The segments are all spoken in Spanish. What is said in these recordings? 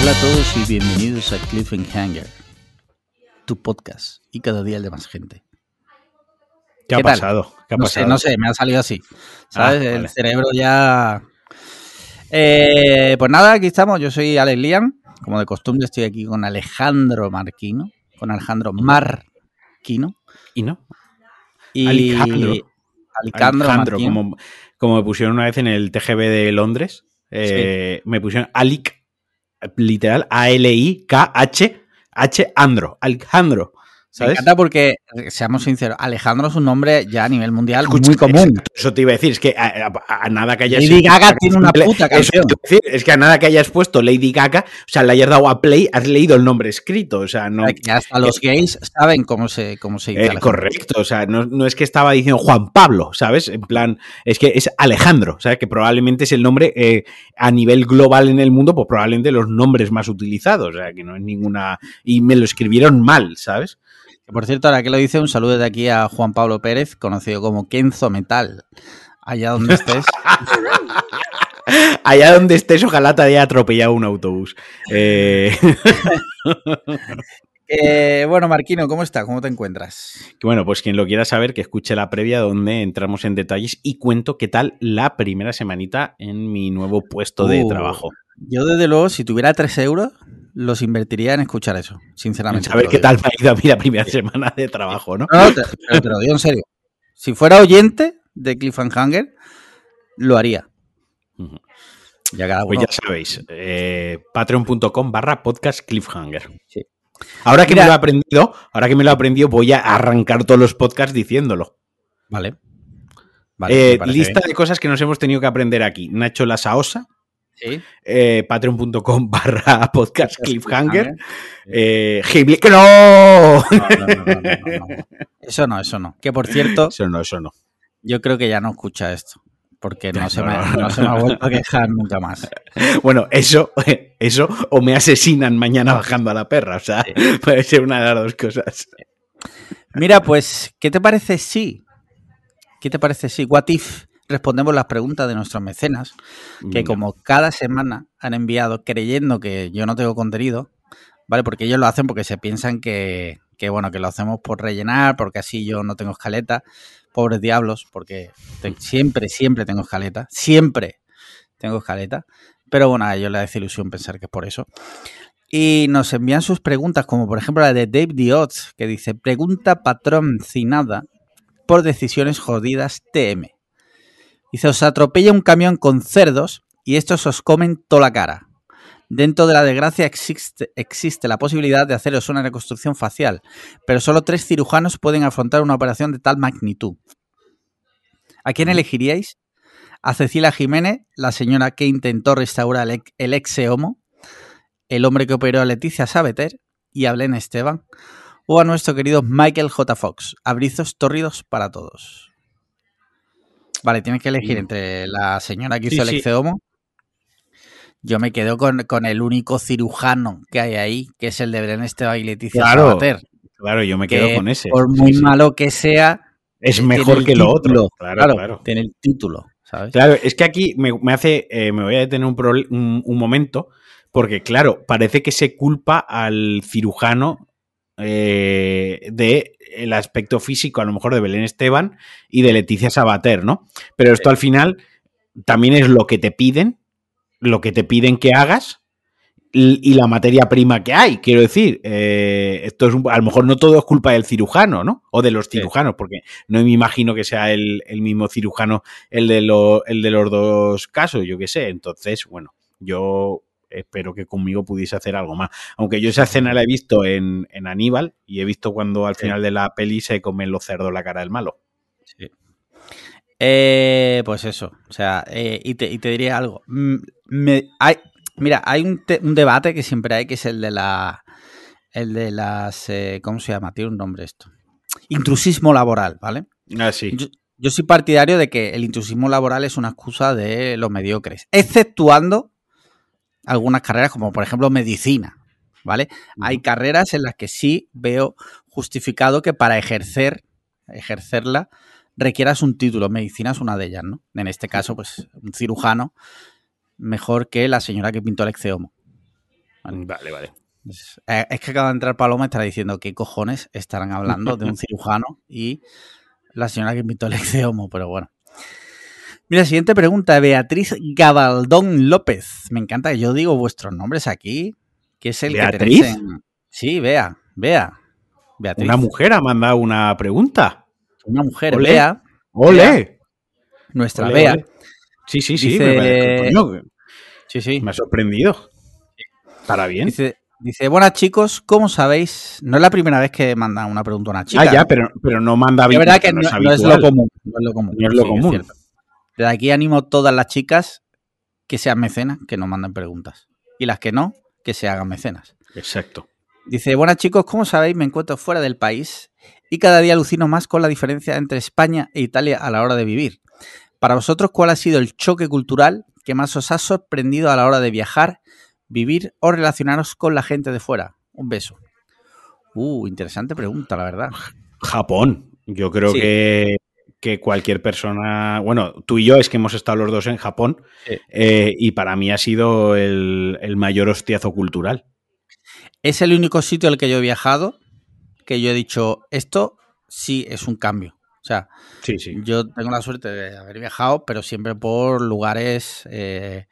Hola a todos y bienvenidos a Cliffhanger, tu podcast y cada día el de más gente. ¿Qué, ha pasado? ¿Qué ha no pasado? sé, no sé, me ha salido así. ¿Sabes? Ah, El vale. cerebro ya. Eh, pues nada, aquí estamos. Yo soy Alex Lian. Como de costumbre, estoy aquí con Alejandro Marquino. Con Alejandro Marquino. ¿Y no? Y Alejandro. Alejandro, Alejandro, como, como me pusieron una vez en el TGB de Londres, eh, me pusieron Alic, literal, A-L-I-K-H, H, Andro, Alejandro, Me ¿sabes? encanta porque, eh, seamos sinceros, Alejandro es un nombre ya a nivel mundial Escucha, muy común. Eso te iba a decir, es que a, a- a nada que hayas... Lady Gaga tiene una puta Eso canción. te iba a decir, es que a nada que hayas puesto Lady Gaga, o sea, le hayas dado a play, has leído el nombre escrito, o sea, no... Que hasta los gays saben cómo se, cómo se. Eh, correcto, o sea, no, no es que estaba diciendo Juan Pablo, ¿sabes? En plan, es que es Alejandro, ¿sabes? Que probablemente es el nombre eh, a nivel global en el mundo, pues probablemente los nombres más utilizados, o sea, que no es ninguna... Y me lo escribieron mal, ¿sabes? Por cierto, ahora que lo dice, un saludo de aquí a Juan Pablo Pérez, conocido como Kenzo Metal. Allá donde estés. Allá donde estés, ojalá te haya atropellado un autobús. Eh, Eh, bueno, Marquino, ¿cómo estás? ¿Cómo te encuentras? bueno, pues quien lo quiera saber, que escuche la previa donde entramos en detalles y cuento qué tal la primera semanita en mi nuevo puesto de Uh, trabajo. Yo, desde luego, si tuviera 3 euros, los invertiría en escuchar eso, sinceramente. A ver qué tal me ha ido a mí la primera semana de trabajo, ¿no? te, pero te lo digo en serio. Si fuera oyente de Cliffhanger, lo haría. Ya cada Pues uno. ya sabéis, eh, patreon.com barra podcast cliffhanger. Sí. Ahora que Mira- me lo he aprendido, ahora que me lo he aprendido, voy a arrancar todos los podcasts diciéndolo. Vale. Vale, Eh, lista bien. de cosas que nos hemos tenido que aprender aquí. Nacho La Saosa, Sí. eh, patreon.com barra podcast cliffhanger. Eh, Ghibli- ¡Que no! Eso no, eso no. Que por cierto, Eso no, eso no. yo creo que ya no escucha esto. Porque no, se, me, se me ha vuelto a quejar nunca más. Bueno, eso, eso, o me asesinan mañana bajando a la perra. O sea, puede ser una de las dos cosas. Mira, pues, ¿qué te parece si? ¿Qué te parece si? What if? Respondemos las preguntas de nuestros mecenas, que Venga. como cada semana han enviado creyendo que yo no tengo contenido, ¿vale? Porque ellos lo hacen porque se piensan que, que, bueno, que lo hacemos por rellenar, porque así yo no tengo escaleta. Pobres diablos, porque te- siempre, siempre tengo escaleta. Siempre tengo escaleta. Pero bueno, a ellos les hace ilusión pensar que es por eso. Y nos envían sus preguntas, como por ejemplo la de Dave Diots, que dice, pregunta patrocinada por decisiones jodidas TM. Dice, os atropella un camión con cerdos y estos os comen toda la cara. Dentro de la desgracia existe, existe la posibilidad de haceros una reconstrucción facial, pero solo tres cirujanos pueden afrontar una operación de tal magnitud. ¿A quién elegiríais? ¿A Cecilia Jiménez, la señora que intentó restaurar el, el ex homo? ¿El hombre que operó a Leticia Sabater? ¿Y a Belén Esteban? ¿O a nuestro querido Michael J. Fox? Abrizos tórridos para todos. Vale, tienes que elegir entre la señora que Sí, hizo el sí. Yo me quedo con, con el único cirujano que hay ahí, que es el de Belén Esteban y Leticia Claro, Sabater. Claro, yo me que quedo con ese. Por muy sí. malo que sea, Es tiene mejor que lo título. otro. Claro, Claro, claro. tiene el título, ¿sabes? Claro, es que aquí me, me hace, eh, me voy a detener un- un momento, porque claro, parece que se culpa al cirujano eh, de el aspecto físico, a lo mejor de Belén Esteban y de Leticia Sabater, ¿no? Pero esto al final también es lo que te piden, lo que te piden que hagas y, la materia prima que hay. Quiero decir, eh, esto es un- a lo mejor no todo es culpa del cirujano, ¿no? O de los Sí. cirujanos, porque no me imagino que sea el, el mismo cirujano el de, lo- el de los dos casos, yo qué sé. Entonces, bueno, yo espero que conmigo pudiese hacer algo más. Aunque yo esa escena la he visto en, en Aníbal y he visto cuando al Sí. final de la peli se comen los cerdos la cara del malo. Sí. Eh, pues eso, o sea, eh, y, te, y te diría algo. Me- hay, mira, hay un, te- un debate que siempre hay, que es el de la, el de las, eh, ¿cómo se llama? Tiene un nombre esto. Intrusismo laboral, ¿vale? Ah, sí. Yo, yo soy partidario de que el intrusismo laboral es una excusa de los mediocres, exceptuando algunas carreras como por ejemplo medicina, ¿vale? Hay carreras en las que sí veo justificado que para ejercer, ejercerla requieras un título. Medicina es una de ellas, ¿no? En este caso, pues un cirujano mejor que la señora que pintó el exeomo. Vale, vale. Es, eh, es que acaba de entrar Paloma y estará diciendo qué cojones estarán hablando de un cirujano y la señora que pintó el exeomo, pero bueno. Mira, siguiente pregunta, Beatriz Gabaldón López. Me encanta que yo digo vuestros nombres aquí, que es el ¿Beatriz? que tenéis en... Sí, Bea, Bea. Beatriz. Una mujer ha mandado una pregunta. Una mujer, Ole. Bea, ¡Ole! nuestra Ole, Bea. Sí, sí, sí. Dice- Me, coño, Sí, sí. me ha sorprendido. Estará bien. Dice, dice, buenas chicos, ¿cómo sabéis? No es la primera vez que mandan una pregunta a una chica. ah, ya, pero, pero no manda bien. verdad que no, no es lo común. No es lo común. No es lo sí, común. Desde aquí animo a todas las chicas que sean mecenas, que nos manden preguntas. Y las que no, que se hagan mecenas. Exacto. Dice, buenas chicos, como sabéis, me encuentro fuera del país y cada día alucino más con la diferencia entre España e Italia a la hora de vivir. Para vosotros, ¿cuál ha sido el choque cultural que más os ha sorprendido a la hora de viajar, vivir o relacionaros con la gente de fuera? Un beso. Uh, interesante pregunta, la verdad. Japón. Yo creo Sí. que, que cualquier persona. Bueno, tú y yo es que hemos estado los dos en Japón. Sí. eh, y para mí ha sido el, el mayor hostiazo cultural. Es el único sitio al que yo he viajado que yo he dicho, esto sí es un cambio. O sea, Sí, sí. Yo tengo la suerte de haber viajado, pero siempre por lugares eh,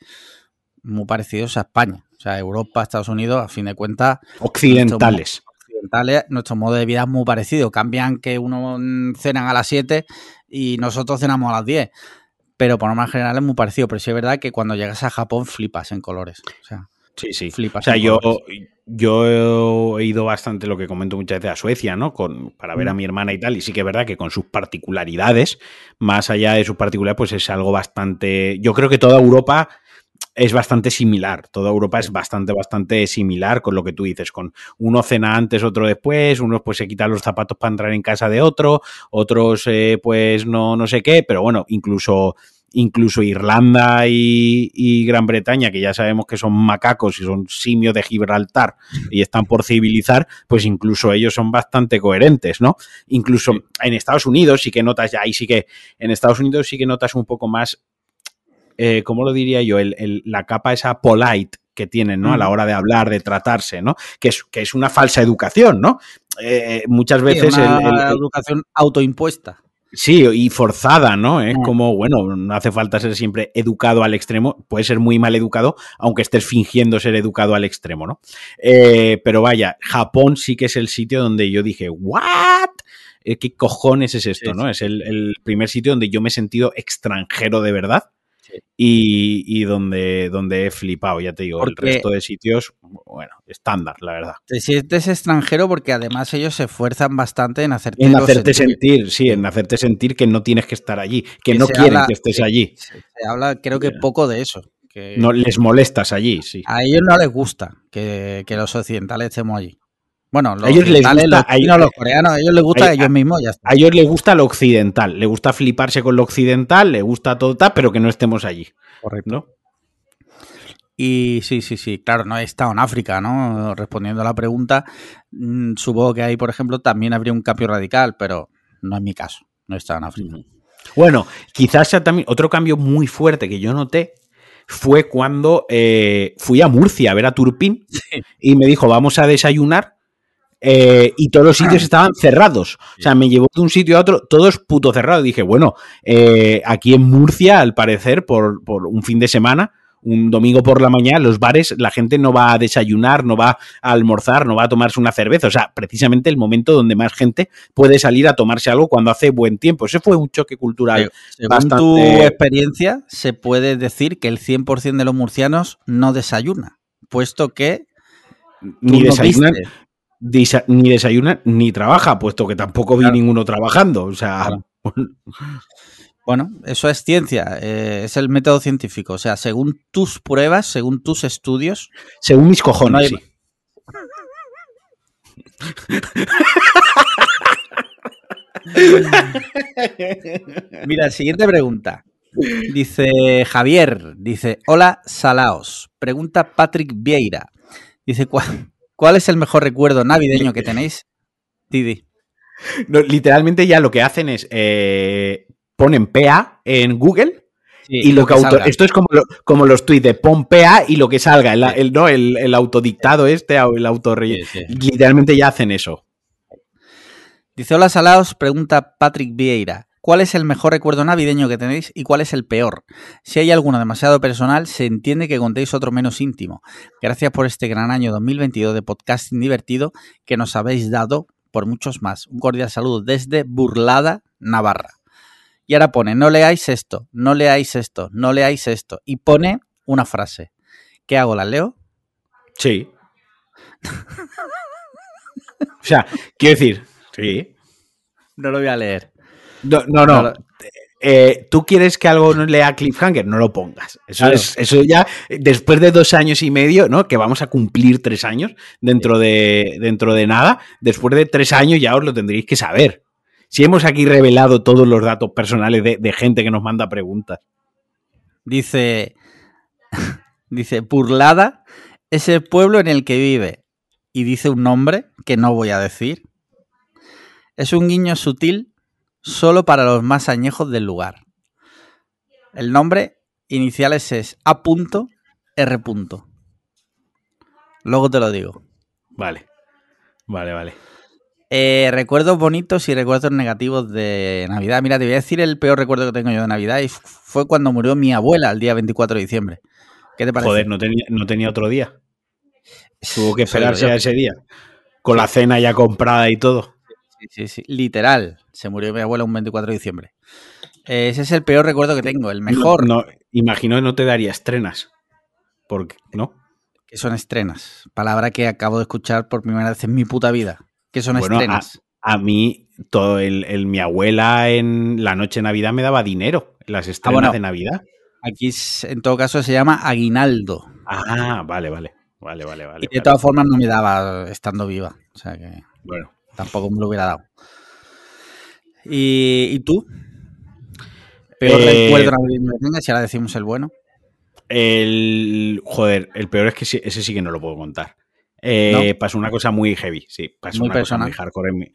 muy parecidos a España. O sea, Europa, Estados Unidos, a fin de cuentas, Occidentales. nuestro modo de vida es muy parecido. Cambian que uno cenan a las 7 y nosotros cenamos a las 10. Pero por norma general es muy parecido. Pero sí es verdad que cuando llegas a Japón flipas en colores. O sea, Sí, sí. flipas O sea, en yo, colores. yo he ido bastante, lo que comento muchas veces, a Suecia, ¿no? Con, para ver a Mm. mi hermana y tal. Y sí que es verdad que con sus particularidades, más allá de sus particularidades, pues es algo bastante. Yo creo que toda Europa es bastante similar. Toda Europa es bastante, bastante similar con lo que tú dices. Con uno cena antes, otro después, unos pues se quitan los zapatos para entrar en casa de otro, otros eh, pues no, no sé qué, pero bueno, incluso incluso Irlanda y, y Gran Bretaña, que ya sabemos que son macacos y son simios de Gibraltar y están por civilizar, pues incluso ellos son bastante coherentes, ¿no? Incluso en Estados Unidos sí que notas, ya ahí sí que, en Estados Unidos sí que notas un poco más, eh, ¿cómo lo diría yo? El- el- la capa esa polite que tienen, ¿no? A la Mm. hora de hablar, de tratarse, ¿no? Que es, que es una falsa educación, ¿no? Eh, muchas Sí, veces una el- educación autoimpuesta. Sí, y forzada, ¿no? Es Mm. como, bueno, no hace falta ser siempre educado al extremo, puede ser muy mal educado, aunque estés fingiendo ser educado al extremo, ¿no? Eh, pero vaya, Japón sí que es el sitio donde yo dije, ¿what? ¿Qué cojones es esto, Sí, no? sí. Es el, el primer sitio donde yo me he sentido extranjero de verdad Sí. y, y donde, donde he flipado, ya te digo, el resto de sitios, bueno, estándar, la verdad. Te sientes extranjero porque además ellos se esfuerzan bastante en hacerte, En hacerte sentir, sí, en hacerte sentir que no tienes que estar allí, que Que no quieren habla- que estés sí. allí. Se, habla, creo que poco de eso. Que No les molestas allí, sí. A ellos no les gusta que, que los occidentales estemos allí. Bueno, los A ellos les gusta- los chinos, coreanos, a ellos les gusta a- a ellos mismos, ya está. A ellos les gusta lo occidental, le gusta fliparse con lo occidental, le gusta todo tal, pero que no estemos allí, Correcto. ¿no? Y sí, sí, sí, claro, no he estado en África, ¿no? Respondiendo a la pregunta, mm, supongo que ahí, por ejemplo, también habría un cambio radical, pero no es mi caso, no he estado en África. Bueno, quizás sea también otro cambio muy fuerte que yo noté fue cuando eh, fui a Murcia a ver a Turpin y me dijo, vamos a desayunar. Eh, y todos los sitios estaban cerrados. O sea, me llevó de un sitio a otro, todos puto cerrados. Dije, bueno, eh, aquí en Murcia, al parecer, por, por un fin de semana, un domingo por la mañana, los bares, la gente no va a desayunar, no va a almorzar, no va a tomarse una cerveza. O sea, precisamente el momento donde más gente puede salir a tomarse algo cuando hace buen tiempo. Ese fue un choque cultural. Según bastante- tu experiencia, se puede decir que el 100% de los murcianos no desayuna, puesto que Ni desayunan. Ni desayunan ni trabaja, puesto que tampoco vi Claro. ninguno trabajando. O sea, Claro. Bueno, eso es ciencia, eh, es el método científico. O sea, según tus pruebas, según tus estudios, según mis cojones, No hay- sí. Mira, siguiente pregunta. Dice Javier, dice, hola Salaos. Pregunta Patrick Vieira. Dice, ¿cuál, cuál es el mejor recuerdo navideño que tenéis? Didi. No, literalmente ya lo que hacen es eh, ponen PA en Google Sí, y lo que, auto, esto es como, lo- como los tweets de pon PA y lo que salga, el, el- no, el, el autodictado este, o el auto Sí, sí. Literalmente ya hacen eso. Dice, hola Salaos, pregunta Patrick Vieira. ¿Cuál es el mejor recuerdo navideño que tenéis y cuál es el peor? Si hay alguno demasiado personal, se entiende que contéis otro menos íntimo. Gracias por este gran año 2022 de podcasting divertido que nos habéis dado por muchos más. Un cordial saludo desde Burlada, Navarra. Y ahora pone, no leáis esto, no leáis esto, no leáis esto. Y pone una frase. ¿Qué hago? ¿La leo? Sí. o sea, quiero decir, sí. No lo voy a leer. No, no, no. Eh, ¿Tú quieres que algo no lea cliffhanger? No lo pongas. Eso, Claro. es, eso ya, después de dos años y medio, ¿no? Que vamos a cumplir tres años dentro de, dentro de nada. Después de tres años ya os lo tendréis que saber. Si hemos aquí revelado todos los datos personales de, de gente que nos manda preguntas. Dice, dice, Burlada es el pueblo en el que vive. Y dice un nombre que no voy a decir. Es un guiño sutil solo para los más añejos del lugar. El nombre iniciales es A.R. Luego te lo digo. Vale. Vale, vale. Eh, recuerdos bonitos y recuerdos negativos de Navidad. Mira, te voy a decir el peor recuerdo que tengo yo de Navidad y fue cuando murió mi abuela el día 24 de diciembre. ¿Qué te parece? Joder, no tenía, no tenía otro día. Tuvo que esperarse a ese día. Con la cena ya comprada y todo. Sí, sí, sí. Literal. Se murió mi abuela un 24 de diciembre. Ese es el peor recuerdo que tengo. El mejor, No, imagino que no te daría estrenas. Porque, ¿no? que son estrenas. Palabra que acabo de escuchar por primera vez en mi puta vida. Que son Bueno, estrenas. A mí, todo el, el- mi abuela en la noche de Navidad me daba dinero. Las estrenas bueno. de Navidad. Aquí, en todo caso, se llama aguinaldo. Ah, vale, vale. Vale, vale, vale. y de vale. todas formas no me daba estando viva. O sea que Bueno, tampoco me lo hubiera dado. ¿Y, y tú? Peor Eh, recuerdo que tengas, y ahora decimos el bueno. el. Joder, el peor es que sí- ese sí que no lo puedo contar. Eh, Pasó una cosa muy heavy, sí. Pasó Muy una personal. cosa muy hardcore. en mi-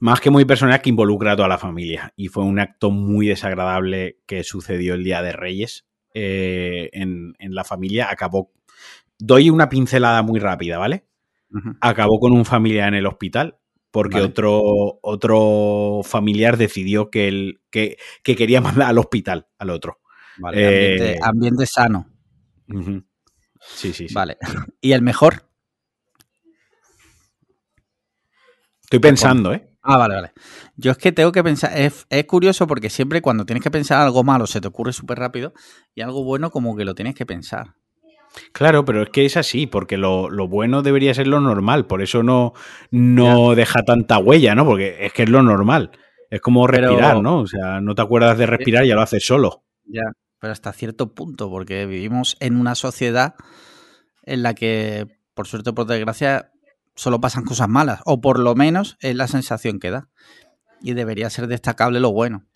Más que muy personal, que involucra a toda la familia. Y fue un acto muy desagradable que sucedió el día de Reyes eh, en, en la familia. Acabó. Doy una pincelada muy rápida, ¿vale? Acabó con un familiar en el hospital porque Vale. otro, otro familiar decidió que, el, que, que quería mandar al hospital al otro. Vale, Eh, ambiente, ambiente sano. Sí, sí, sí. Vale. ¿Y el mejor? Estoy pensando, ¿eh? Ah, vale, vale. Yo es que tengo que pensar, es, es curioso porque siempre cuando tienes que pensar algo malo se te ocurre súper rápido y algo bueno como que lo tienes que pensar. Claro, pero es que es así, porque lo, lo bueno debería ser lo normal, por eso no, no deja tanta huella, ¿no? Porque es que es lo normal. Es como Pero- respirar, ¿no? O sea, no te acuerdas de respirar, ya lo haces solo. Ya. Pero hasta cierto punto, porque vivimos en una sociedad en la que, por suerte o por desgracia, solo pasan cosas malas, o por lo menos es la sensación que da. Y debería ser destacable lo bueno.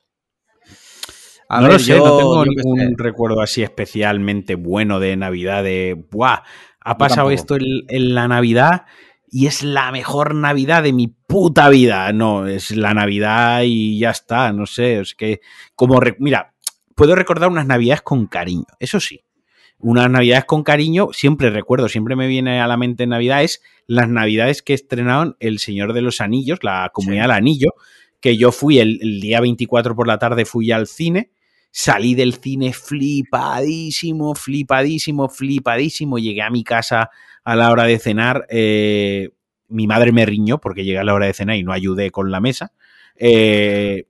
A no ver, lo sé, yo- no tengo ningún recuerdo así especialmente bueno de Navidad, de, ¡buah! Ha pasado esto en, en la Navidad y es la mejor Navidad de mi puta vida. No, es la Navidad y ya está, no sé, es que como, mira, puedo recordar unas Navidades con cariño, eso sí. Unas Navidades con cariño, siempre recuerdo, siempre me viene a la mente en Navidades, las Navidades que estrenaron El Señor de los Anillos, la Comunidad Sí. del Anillo, que yo fui el, día 24 por la tarde, fui al cine, salí del cine flipadísimo, flipadísimo, flipadísimo, llegué a mi casa a la hora de cenar, eh, mi madre me riñó porque llegué a la hora de cenar y no ayudé con la mesa, eh,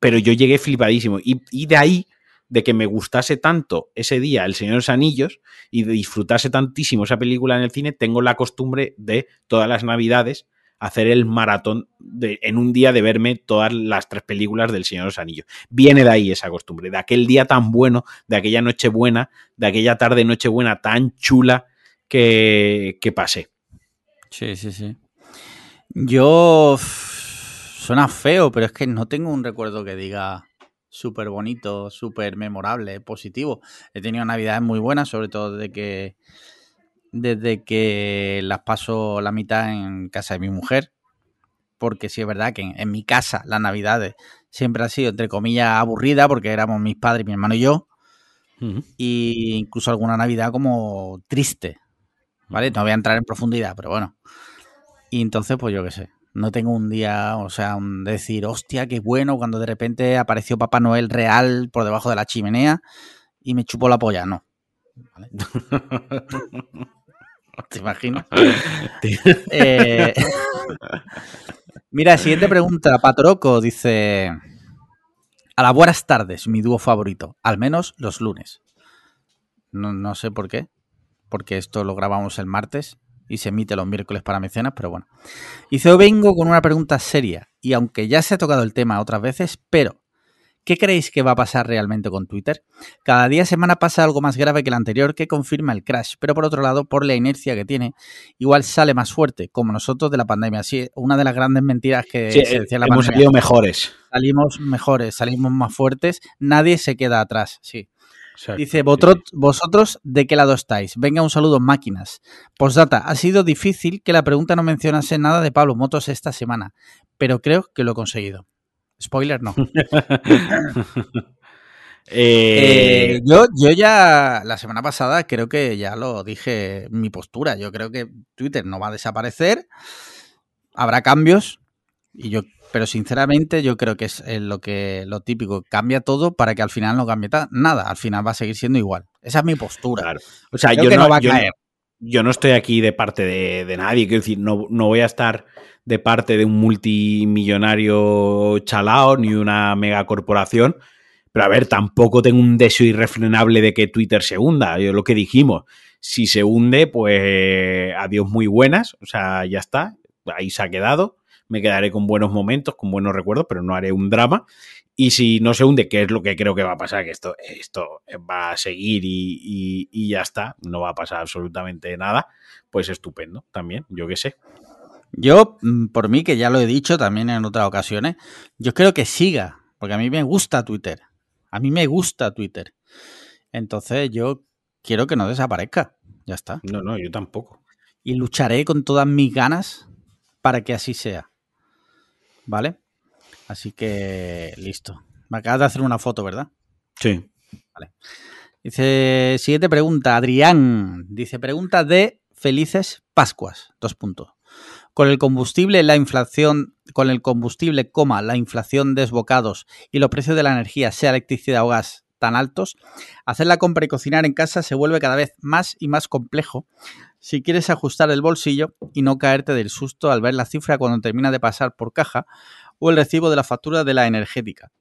pero yo llegué flipadísimo y, y de ahí de que me gustase tanto ese día El Señor de los Anillos y de disfrutase tantísimo esa película en el cine, tengo la costumbre de todas las navidades hacer el maratón en un día de verme todas las tres películas del Señor de los Anillos. Viene de ahí esa costumbre, de aquel día tan bueno, de aquella noche buena, de aquella tarde noche buena tan chula que, pasé. Sí, sí, sí. Yo. Suena feo, pero es que no tengo un recuerdo que diga súper bonito, súper memorable, positivo. He tenido navidades muy buenas, sobre todo desde que. Desde que las paso la mitad en casa de mi mujer. porque sí es verdad que en, mi casa las navidades siempre ha sido, entre comillas, aburrida, porque éramos mis padres, mi hermano y yo, y incluso alguna navidad como triste, ¿vale? No voy a entrar en profundidad, pero bueno. Y entonces, pues yo qué sé, no tengo un día, o sea, un decir, hostia, qué bueno, cuando de repente apareció Papá Noel real por debajo de la chimenea y me chupó la polla, no. ¿Te imaginas? eh, Mira, siguiente pregunta. Patroco dice: A las buenas tardes, mi dúo favorito, al menos los lunes. No, sé por qué, porque esto lo grabamos el martes y se emite los miércoles para mecenas, pero bueno. Dice: Hoy vengo con una pregunta seria y aunque ya se ha tocado el tema otras veces, pero ¿Qué creéis que va a pasar realmente con Twitter? Cada día semana pasa algo más grave que el anterior que confirma el crash, pero por otro lado, por la inercia que tiene, igual sale más fuerte, como nosotros de la pandemia. Sí, una de las grandes mentiras que se decía la hemos salido mejores. Salimos mejores, salimos más fuertes, nadie se queda atrás, sí. Dice, vosotros, ¿de qué lado estáis? Venga, un saludo, máquinas. Postdata, ha sido difícil que la pregunta no mencionase nada de Pablo Motos esta semana, pero creo que lo he conseguido. Spoiler, no. Eh, eh, yo, yo ya la semana pasada creo que ya lo dije mi postura. Yo creo que Twitter no va a desaparecer. Habrá cambios. Y yo, pero sinceramente, yo creo que es lo que lo típico. Cambia todo para que al final no cambie nada. Al final va a seguir siendo igual. Esa es mi postura. O sea, yo no, va a caer. yo no estoy aquí de parte de, de nadie. Quiero decir, no, no voy a estar de parte de un multimillonario chalao ni una megacorporación. Pero a ver, tampoco tengo un deseo irrefrenable de que Twitter se hunda. Yo lo que dijimos, si se hunde, pues adiós muy buenas. O sea, ya está. Ahí se ha quedado. Me quedaré con buenos momentos, con buenos recuerdos, pero no haré un drama. Y si no se hunde, que es lo que creo que va a pasar, que esto, esto va a seguir y, y ya está, no va a pasar absolutamente nada, pues estupendo también, yo qué sé. Yo, mm, por mí, que ya lo he dicho también en otras ocasiones, yo creo que siga, porque a mí me gusta Twitter. A mí me gusta Twitter. Entonces yo quiero que no desaparezca. Ya está. No, no, yo tampoco. Y lucharé con todas mis ganas para que así sea. ¿Vale? Así que listo. Me acabas de hacer una foto, ¿verdad? Sí. Vale. Dice, siguiente pregunta, Adrián. Dice, pregunta de Felices Pascuas. Dos puntos. Con el combustible, la inflación, con el combustible, coma, la inflación de desbocados y los precios de la energía, sea electricidad o gas, tan altos, hacer la compra y cocinar en casa se vuelve cada vez más y más complejo si quieres ajustar el bolsillo y no caerte del susto al ver la cifra cuando termina de pasar por caja o el recibo de la factura de la energética.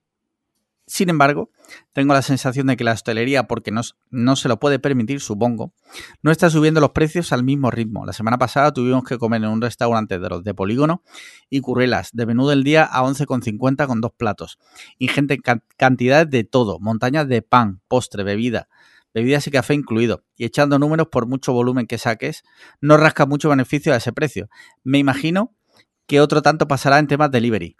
Sin embargo, tengo la sensación de que la hostelería, porque no, no, se lo puede permitir, supongo, no está subiendo los precios al mismo ritmo. La semana pasada tuvimos que comer en un restaurante de los de Polígono y currelas de menú del día a 11,50 con dos platos. Ingente cantidades de todo, montañas de pan, postre, bebida, bebidas y café incluido. Y echando números por mucho volumen que saques, no rasca mucho beneficio a ese precio. Me imagino que otro tanto pasará en temas delivery.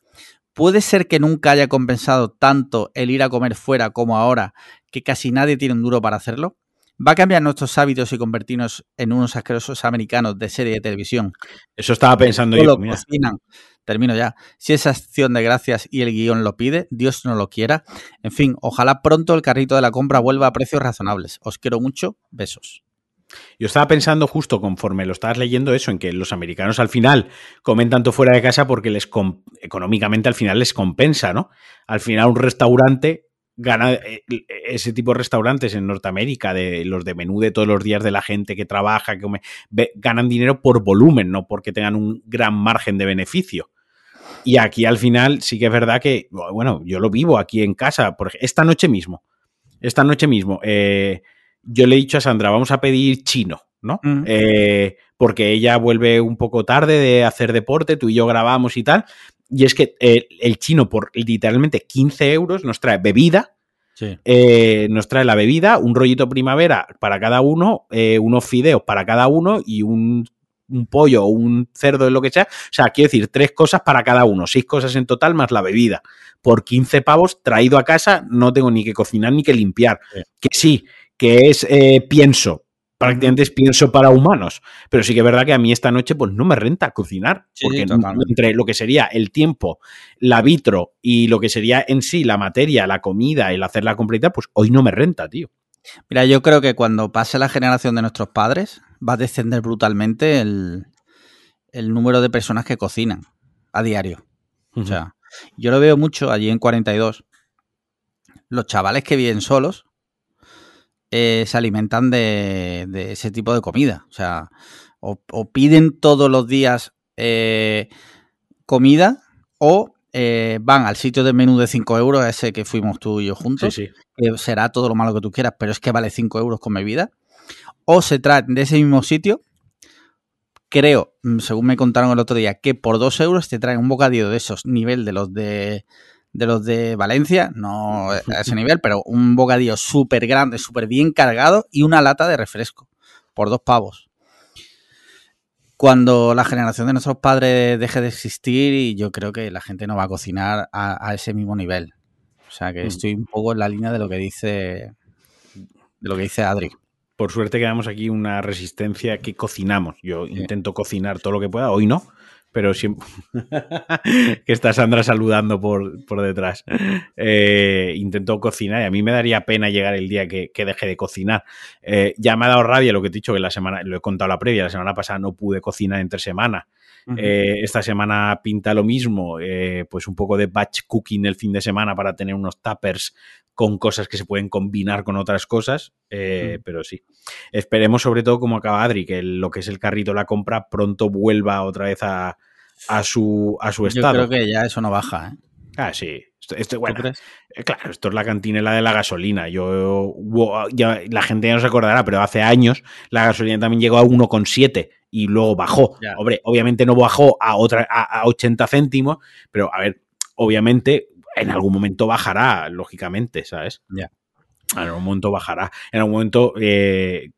¿Puede ser que nunca haya compensado tanto el ir a comer fuera como ahora que casi nadie tiene un duro para hacerlo? ¿Va a cambiar nuestros hábitos y convertirnos en unos asquerosos americanos de serie de televisión? Eso estaba pensando yo. Termino ya. Si esa acción de gracias y el guion lo pide, Dios no lo quiera. En fin, ojalá pronto el carrito de la compra vuelva a precios razonables. Os quiero mucho. Besos. Yo estaba pensando justo conforme lo estabas leyendo eso, en que los americanos al final comen tanto fuera de casa porque les económicamente al final les compensa, ¿no? Al final un restaurante gana eh, ese tipo de restaurantes en Norteamérica, de los de menú de todos los días de la gente que trabaja, que come, ganan dinero por volumen, no porque tengan un gran margen de beneficio. Y aquí al final sí que es verdad que, bueno, yo lo vivo aquí en casa, por esta noche mismo, esta noche mismo, eh, yo le he dicho a Sandra, vamos a pedir chino, ¿no? Eh, porque ella vuelve un poco tarde de hacer deporte, tú y yo grabamos y tal. Y es que eh, el chino por literalmente 15 euros nos trae bebida, eh, nos trae la bebida, un rollito primavera para cada uno, unos fideos para cada uno y un, un pollo o un cerdo, lo que sea. O sea, quiero decir, tres cosas para cada uno, seis cosas en total más la bebida. Por 15 pavos traído a casa, no tengo ni que cocinar ni que limpiar. Que sí, que es eh, pienso. prácticamente pienso para humanos. Pero sí que es verdad que a mí esta noche pues no me renta cocinar. porque entre lo que sería el tiempo, la vitro y lo que sería en sí la materia, la comida, el hacer la completa, pues hoy no me renta, tío. Mira, yo creo que cuando pase la generación de nuestros padres va a descender brutalmente el, número de personas que cocinan a diario. O sea, yo lo veo mucho allí en 42. Los chavales que viven solos eh, se alimentan de, ese tipo de comida. O sea, o, piden todos los días eh, comida o eh, van al sitio de menú de 5 euros, ese que fuimos tú y yo juntos, que será todo lo malo que tú quieras, pero es que vale 5 euros con bebida. O se traen de ese mismo sitio, creo, mm, según me contaron el otro día, que por 2 euros te traen un bocadillo de esos, nivel de los de de los de Valencia, no a ese nivel, pero un bocadillo súper grande, súper bien cargado y una lata de refresco por dos pavos. Cuando la generación de nuestros padres deje de existir, y yo creo que la gente no va a cocinar a, ese mismo nivel. O sea que mm. estoy un poco en la línea de lo que dice de lo que dice Adri. Por suerte quedamos aquí una resistencia que cocinamos. Yo intento cocinar todo lo que pueda, hoy no, pero siempre que está Sandra saludando por, por detrás. Eh, intento cocinar y a mí me daría pena llegar el día que, deje de cocinar. Eh, ya me ha dado rabia lo que he dicho, que la semana, lo he contado la previa, la semana pasada no pude cocinar entre semana. Eh, esta semana pinta lo mismo, pues un poco de batch cooking el fin de semana para tener unos tuppers con cosas que se pueden combinar con otras cosas, pero sí. Esperemos sobre todo, como acaba Adri, que lo que es el carrito la compra pronto vuelva otra vez a, a su, a su estado. Yo creo que ya eso no baja, ¿eh? Ah, sí. Esto, bueno, eh, claro, esto es la cantinela de la gasolina. Yo, ya, la gente ya no se acordará, pero hace años la gasolina también llegó a 1,7 y luego bajó. Hombre, obviamente no bajó a, otra, a, 80 céntimos, pero a ver, obviamente en algún momento bajará, lógicamente, ¿sabes? Ya. En algún momento bajará. En algún momento eh,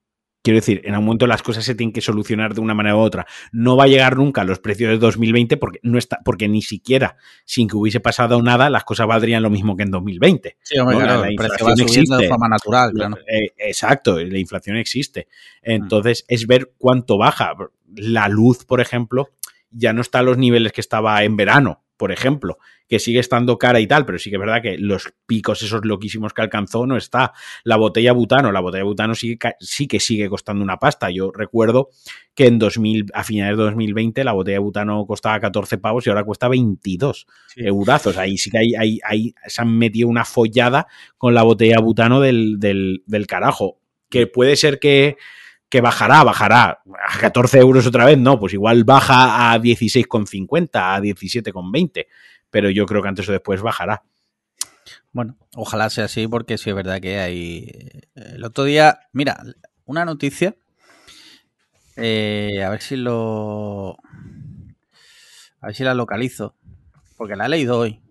Quiero decir, en algún momento las cosas se tienen que solucionar de una manera u otra. No va a llegar nunca a los precios de 2020 porque no está, porque ni siquiera sin que hubiese pasado nada, las cosas valdrían lo mismo que en 2020. Sí, hombre, claro, la, inflación existe. de forma natural, claro. Eh, exacto, la inflación existe. Entonces, es ver cuánto baja. La luz, por ejemplo, ya no está a los niveles que estaba en verano por ejemplo, que sigue estando cara y tal, pero sí que es verdad que los picos esos loquísimos que alcanzó no está. La botella butano, la botella butano sí, sí que sigue costando una pasta. Yo recuerdo que en 2000, a finales de 2020 la botella butano costaba 14 pavos y ahora cuesta 22 eurazos. Ahí sí que hay, hay, se han metido una follada con la botella butano del, del, del carajo. Que puede ser que que bajará, bajará a 14 euros otra vez, no, pues igual baja a 16,50, a 17,20, pero yo creo que antes o después bajará. Bueno, ojalá sea así porque sí es verdad que hay... El otro día, mira, una noticia, eh, a ver si lo... A ver si la localizo, porque la he leído hoy.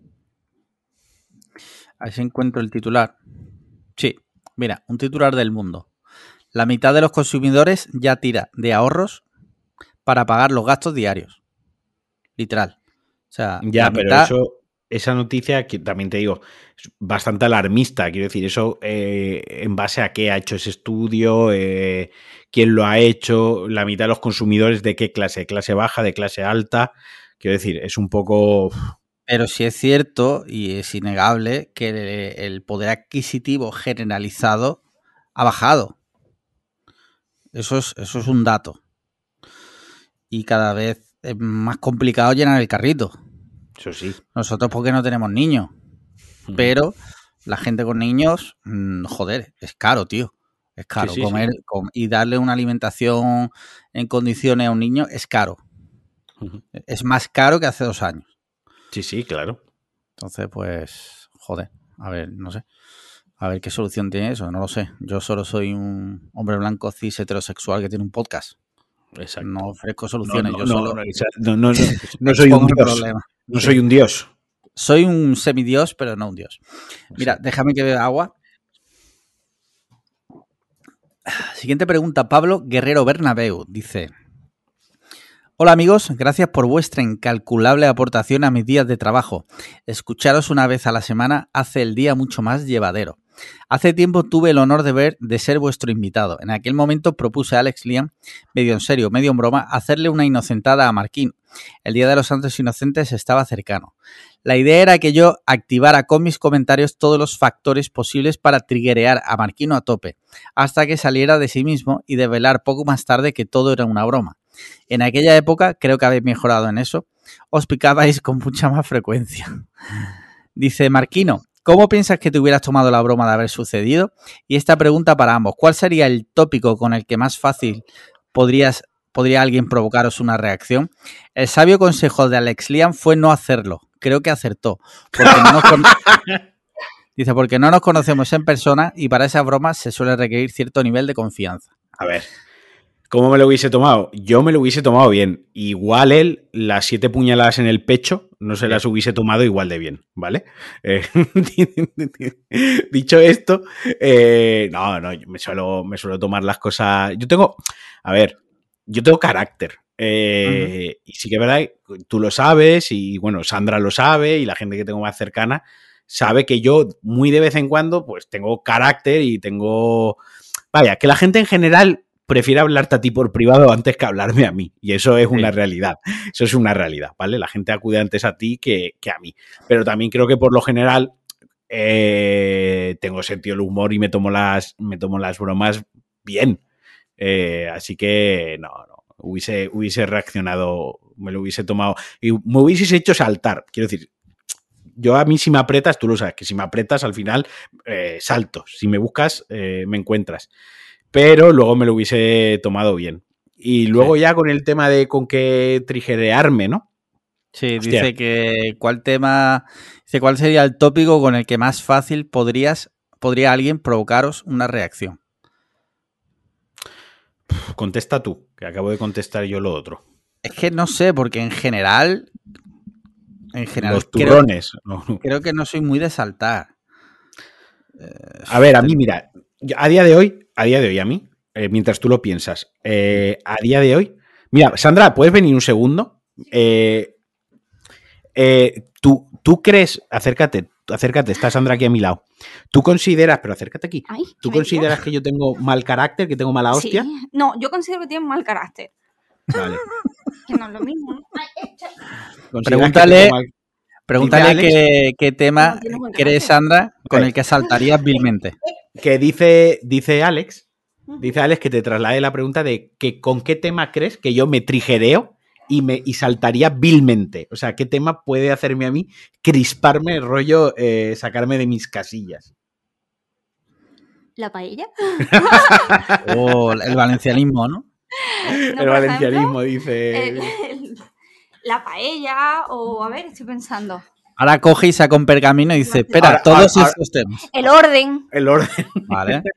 A ver si encuentro el titular. Sí, mira, un titular del mundo. La mitad de los consumidores ya tira de ahorros para pagar los gastos diarios. Literal. O sea, ya, pero eso, esa noticia, que también te digo, es bastante alarmista. Quiero decir, eso eh, en base a qué ha hecho ese estudio, eh, quién lo ha hecho, la mitad de los consumidores de qué clase, de clase baja, de clase alta. Quiero decir, es un poco. Pero sí es cierto y es innegable que el poder adquisitivo generalizado ha bajado. Eso es, eso es un dato. Y cada vez es más complicado llenar el carrito. Eso sí. Nosotros porque no tenemos niños. Pero la gente con niños, mm, joder, es caro, tío. Es caro. comer y darle una alimentación en condiciones a un niño es caro. Es más caro que hace dos años. Sí, sí, claro. Entonces, pues, joder, a ver, no sé. A ver qué solución tiene eso, no lo sé. Yo solo soy un hombre blanco cis heterosexual que tiene un podcast. Exacto. No ofrezco soluciones. No, yo solo. No, soy un dios. No soy un dios. Soy un semidios, pero no un dios. Mira, déjame que beba agua. Siguiente pregunta, Pablo Guerrero Bernabeu. Dice: Hola amigos, gracias por vuestra incalculable aportación a mis días de trabajo. Escucharos una vez a la semana hace el día mucho más llevadero. Hace tiempo tuve el honor de ver de ser vuestro invitado. En aquel momento propuse a Alex Liam, medio en serio, medio en broma, hacerle una inocentada a Marquín. El Día de los Santos Inocentes estaba cercano. La idea era que yo activara con mis comentarios todos los factores posibles para triguerear a Marquino a tope, hasta que saliera de sí mismo y develar poco más tarde que todo era una broma. En aquella época, creo que habéis mejorado en eso, os picabais con mucha más frecuencia. Dice Marquino, ¿cómo piensas que te hubieras tomado la broma de haber sucedido? Y esta pregunta para ambos, ¿cuál sería el tópico con el que más fácil podrías, podría alguien provocaros una reacción? El sabio consejo de Alex Liam fue no hacerlo. Creo que acertó. Porque no nos con... Dice, porque no nos conocemos en persona y para esas bromas se suele requerir cierto nivel de confianza. A ver, ¿Cómo me lo hubiese tomado? Yo me lo hubiese tomado bien. Igual él, las siete puñaladas en el pecho, no se las hubiese tomado igual de bien, ¿vale? Eh, dicho esto, eh, no, no, me suelo, me suelo tomar las cosas. Yo tengo, a ver, yo tengo carácter. Eh, y sí que es verdad, tú lo sabes, y bueno, Sandra lo sabe, y la gente que tengo más cercana sabe que yo muy de vez en cuando, pues tengo carácter y tengo. Vaya, que la gente en general prefiere hablarte a ti por privado antes que hablarme a mí. Y eso es una realidad. Eso es una realidad, ¿vale? La gente acude antes a ti que, a mí. Pero también creo que por lo general eh, tengo sentido del humor y me tomo las, me tomo las bromas bien. Eh, así que no, no. Hubiese, hubiese reaccionado, me lo hubiese tomado. Y me hubieses hecho saltar. Quiero decir, yo a mí si me apretas, tú lo sabes, que si me apretas al final eh, salto. Si me buscas, me encuentras pero luego me lo hubiese tomado bien. Y luego ya con el tema de con qué trigerearme, ¿no? Sí, dice que cuál tema, dice cuál sería el tópico con el que más fácil podrías, podría alguien provocaros una reacción. Contesta tú, que acabo de contestar yo lo otro. Es que no sé, porque en general, en general, los turrones. Creo, creo que no soy muy de saltar. a ver, a mí, mira, a día de hoy a día de hoy, a mí, eh, mientras tú lo piensas, eh, a día de hoy. Mira, Sandra, ¿puedes venir un segundo? Eh, ¿tú, ¿tú, crees, acércate, acércate, está Sandra aquí a mi lado. ¿Tú consideras, pero acércate aquí, ¿tú consideras que yo tengo mal carácter, que tengo mala hostia? No, yo considero que tienes mal carácter. Vale. que no es lo mismo. Pregúntale, pregúntale qué, tema crees, Sandra, con el que saltarías vilmente que dice, dice Alex, dice Alex que te traslade la pregunta de que con qué tema crees que yo me trigereo y me y saltaría vilmente. O sea, ¿qué tema puede hacerme a mí crisparme el rollo, eh, sacarme de mis casillas? ¿La paella? o el valencianismo, ¿no? el valencianismo, dice. La paella, o a ver, estoy pensando. Ahora coge y saca un pergamino y dice, espera, todos estos temas. El orden. El orden. Vale.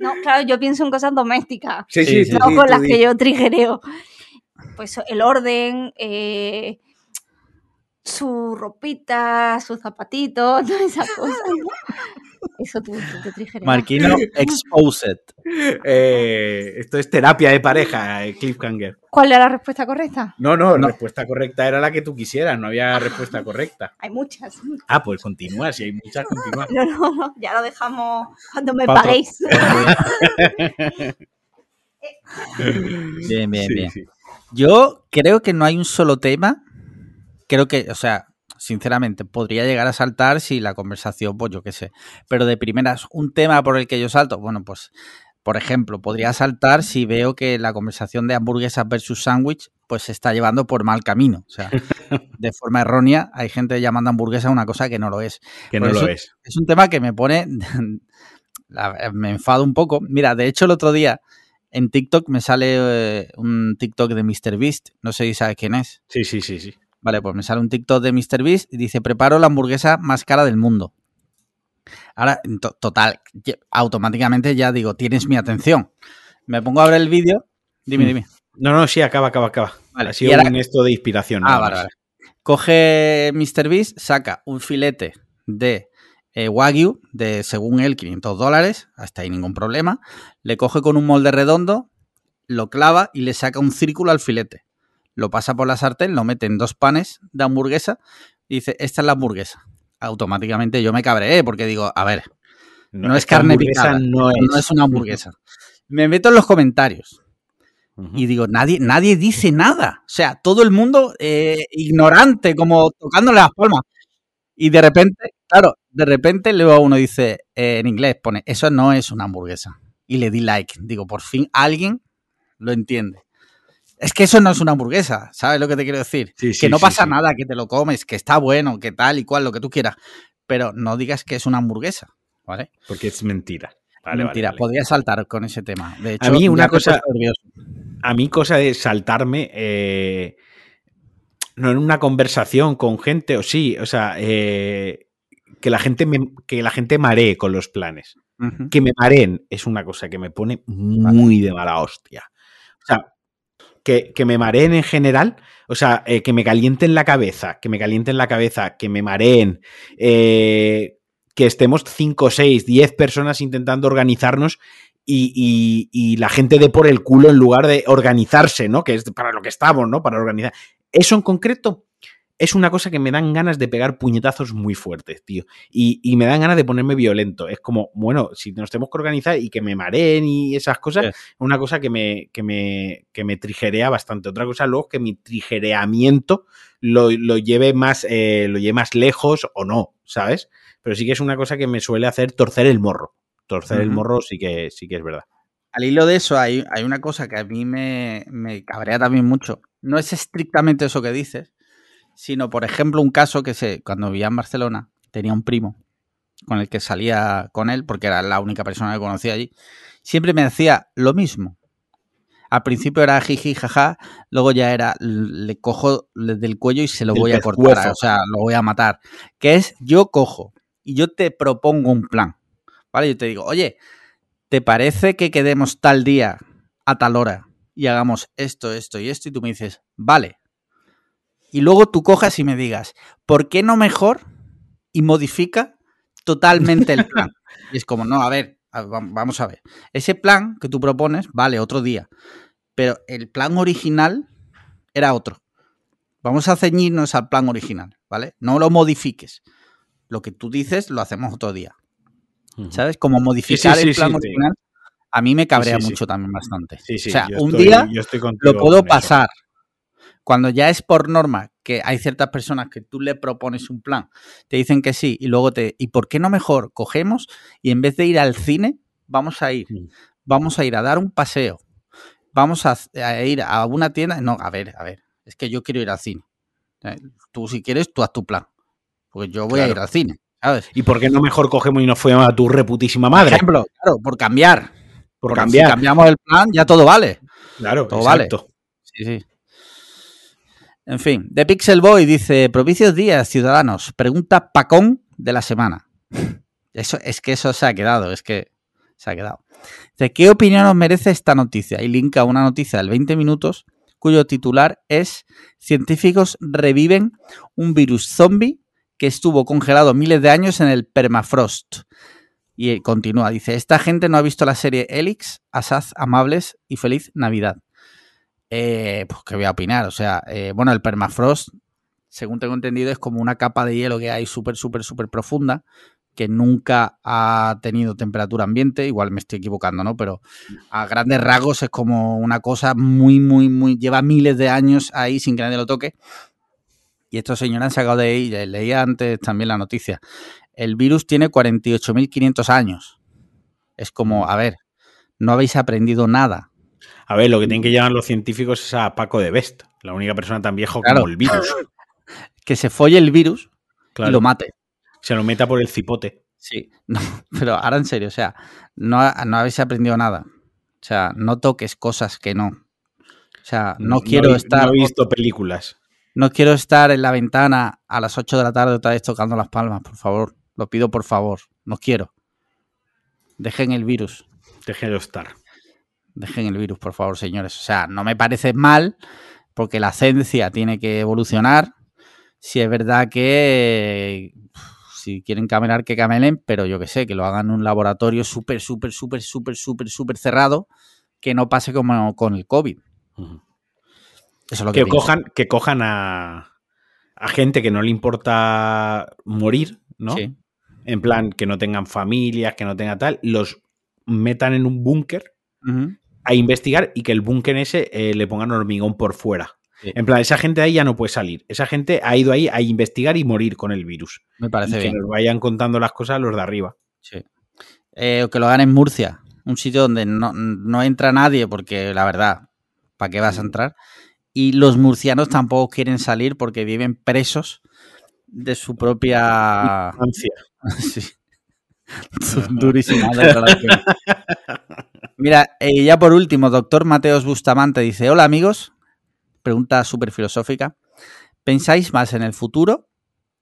No, claro, yo pienso en cosas domésticas. Sí, sí, sí. No con las que yo trigereo. Pues el orden, eh, su ropita, sus zapatitos, todas esas cosas. Eso tú, te Marquino Exposed. Eh, esto es terapia de pareja, eh, Cliffhanger. ¿Cuál era la respuesta correcta? No, no, la respuesta correcta era la que tú quisieras, no había respuesta correcta. Hay muchas. Ah, pues continúa, si hay muchas, continúa. No, no, no, ya lo dejamos cuando me paguéis. bien, bien, bien. Yo creo que no hay un solo tema. Creo que, o sea, sinceramente, podría llegar a saltar si la conversación, pues yo qué sé. Pero de primeras, un tema por el que yo salto, bueno, pues, por ejemplo, podría saltar si veo que la conversación de hamburguesas versus sándwich, pues se está llevando por mal camino. O sea, de forma errónea, hay gente llamando hamburguesa una cosa que no lo es. Que no lo es. Es un tema que me pone. me enfado un poco. Mira, de hecho, el otro día en TikTok me sale eh, un TikTok de MrBeast. No sé si sabes quién es. Sí, sí, sí, sí. Vale, pues me sale un TikTok de MrBeast y dice, preparo la hamburguesa más cara del mundo. Ahora, total, automáticamente ya digo, tienes mi atención. Me pongo a ver el vídeo. Dime, hmm. dime. No, no, sí, acaba, acaba, acaba. Vale, ha sido un esto de inspiración. Ah, vale, vale. Coge MrBeast, saca un filete de eh, Wagyu de, según él, 500 dólares, hasta ahí ningún problema. Le coge con un molde redondo, lo clava y le saca un círculo al filete lo pasa por la sartén, lo mete en dos panes de hamburguesa y dice, esta es la hamburguesa. Automáticamente yo me cabreé porque digo, a ver, No, es carne picada. No es, No es una hamburguesa. Me meto en los comentarios y digo, nadie, nadie dice nada. O sea, todo el mundo eh, ignorante, como tocándole las palmas. Y de repente, claro, de repente a uno dice, eh, en inglés, pone, eso no es una hamburguesa. Y le di like. Digo, por fin alguien lo entiende. Es que eso no es una hamburguesa, ¿sabes lo que te quiero decir? Sí, sí, que no sí, pasa nada, que te lo comes, que está bueno, que tal y cual, lo que tú quieras. Pero no digas que es una hamburguesa, ¿vale? Porque es mentira. Vale, Mentira, vale, vale. podría saltar con ese tema. De hecho, mí una cosa- a mí cosa de saltarme eh, no en una conversación con gente o sí, o sea, eh, que la gente me, que la gente maree con los planes. Que me mareen es una cosa que me pone muy de mala hostia. O sea, que, que me mareen en general, o sea, eh, que me calienten la cabeza, que me calienten la cabeza, que me mareen, eh, que estemos 5, 6, 10 personas intentando organizarnos y, y- y la gente dé por el culo en lugar de organizarse, ¿no? Que es para lo que estamos, ¿no? Para organizar. Eso en concreto es una cosa que me dan ganas de pegar puñetazos muy fuertes, tío. Y, y me dan ganas de ponerme violento. Es como, bueno, si nos tenemos que organizar y que me mareen y esas cosas, Sí. es una cosa que me, que me, que me trigerea bastante. Otra cosa luego es que mi trigereamiento lo, lo lleve más, eh, lo lleve más lejos o no, ¿sabes? Pero sí que es una cosa que me suele hacer torcer el morro. Torcer el morro sí que, sí que es verdad. Al hilo de eso, hay, hay una cosa que a mí me, me cabrea también mucho. No es estrictamente eso que dices, sino, por ejemplo, un caso que se, cuando vivía en Barcelona, tenía un primo con el que salía con él, porque era la única persona que conocía allí, siempre me decía lo mismo. Al principio era jiji, jaja, luego ya era le cojo del cuello y se lo voy a cortar, o sea, lo voy a matar. Que es yo cojo y yo te propongo un plan, ¿vale? Yo te digo, oye, ¿te parece que quedemos tal día a tal hora y hagamos esto, esto y esto? Y tú me dices, vale. Y luego tú cojas y me digas, ¿por qué no mejor? Y modifica totalmente el plan. y es como, no, a ver, vamos a ver. Ese plan que tú propones, vale, otro día. Pero el plan original era otro. Vamos a ceñirnos al plan original, ¿vale? No lo modifiques. Lo que tú dices lo hacemos otro día. ¿Sabes? Como modificar sí, el plan sí. original. A mí me cabrea mucho también bastante. Sí, sí, o sea, yo un estoy- día yo estoy contigo lo puedo eso. Cuando ya es por norma que hay ciertas personas que tú le propones un plan, te dicen que sí y luego te... ¿Y por qué no mejor cogemos y en vez de ir al cine, vamos a ir? Vamos a ir a dar un paseo. Vamos a, a ir a una tienda. No, a ver, a ver. Es que yo quiero ir al cine. Eh, Tú si quieres, tú haz tu plan. Porque yo voy a ir al cine, ¿sabes? ¿Y por qué no mejor cogemos y nos fuimos a tu reputísima Por madre? ejemplo, claro, por cambiar. por Porque cambiar. Si cambiamos el plan, ya todo vale. Claro, Todo vale. exacto. Sí, sí. En fin, The Pixel Boy dice: Propicios días, ciudadanos. Pregunta Pacón de la semana. Eso, es que eso se ha quedado, es que se ha quedado. Dice: ¿Qué opinión os merece esta noticia? Y linka una noticia del 20 minutos cuyo titular es: Científicos reviven un virus zombie que estuvo congelado miles de años en el permafrost. Y continúa, dice, esta gente no ha visto la serie Elix, Asad Amables y Feliz Navidad. Eh, pues qué voy a opinar, o sea, eh, bueno, el permafrost, según tengo entendido, es como una capa de hielo que hay súper, súper, súper profunda, que nunca ha tenido temperatura ambiente, igual me estoy equivocando, ¿no? Pero a grandes rasgos es como una cosa muy, muy, muy, lleva miles de años ahí sin que nadie lo toque. Y estos señores han sacado de ahí, leía antes también la noticia, el virus tiene 48.500 años. Es como, a ver, no habéis aprendido nada. A ver, lo que tienen que llevar los científicos es a Paco de Best, la única persona tan viejo Claro. como el virus. Que se folle el virus Claro. y lo mate. Se lo meta por el cipote. Sí, no, pero ahora en serio, o sea, no, no habéis aprendido nada. O sea, no toques cosas que no. O sea, no, quiero estar. No he visto películas. No quiero estar en la ventana a las 8 de la tarde otra vez tocando las palmas, por favor. Lo pido por favor. No quiero. Dejen el virus. Déjelo estar. Dejen el virus, por favor, señores. O sea, no me parece mal porque la ciencia tiene que evolucionar. Si es verdad que si quieren camelar, que camelen, pero yo que sé, que lo hagan en un laboratorio súper, súper, súper, súper, súper, súper cerrado, que no pase como con el COVID. Eso es lo que, cojan, que cojan a, a gente que no le importa morir, ¿no? Sí. en plan que no tengan familias, que no tengan tal, los metan en un búnker. A investigar y que el búnker ese eh, le pongan hormigón por fuera. Sí. En plan, esa gente ahí ya no puede salir. Esa gente ha ido ahí a investigar y morir con el virus. Me Y parece que bien. nos vayan contando las cosas los de arriba. Sí. Eh, o que lo hagan en Murcia, un sitio donde no, no entra nadie, porque la verdad, ¿para qué vas a entrar? Y los murcianos tampoco quieren salir porque viven presos de su propia. Sí. Durísima. Mira, eh, ya por último, doctor Mateos Bustamante dice: Hola amigos. Pregunta súper filosófica. ¿Pensáis más en el futuro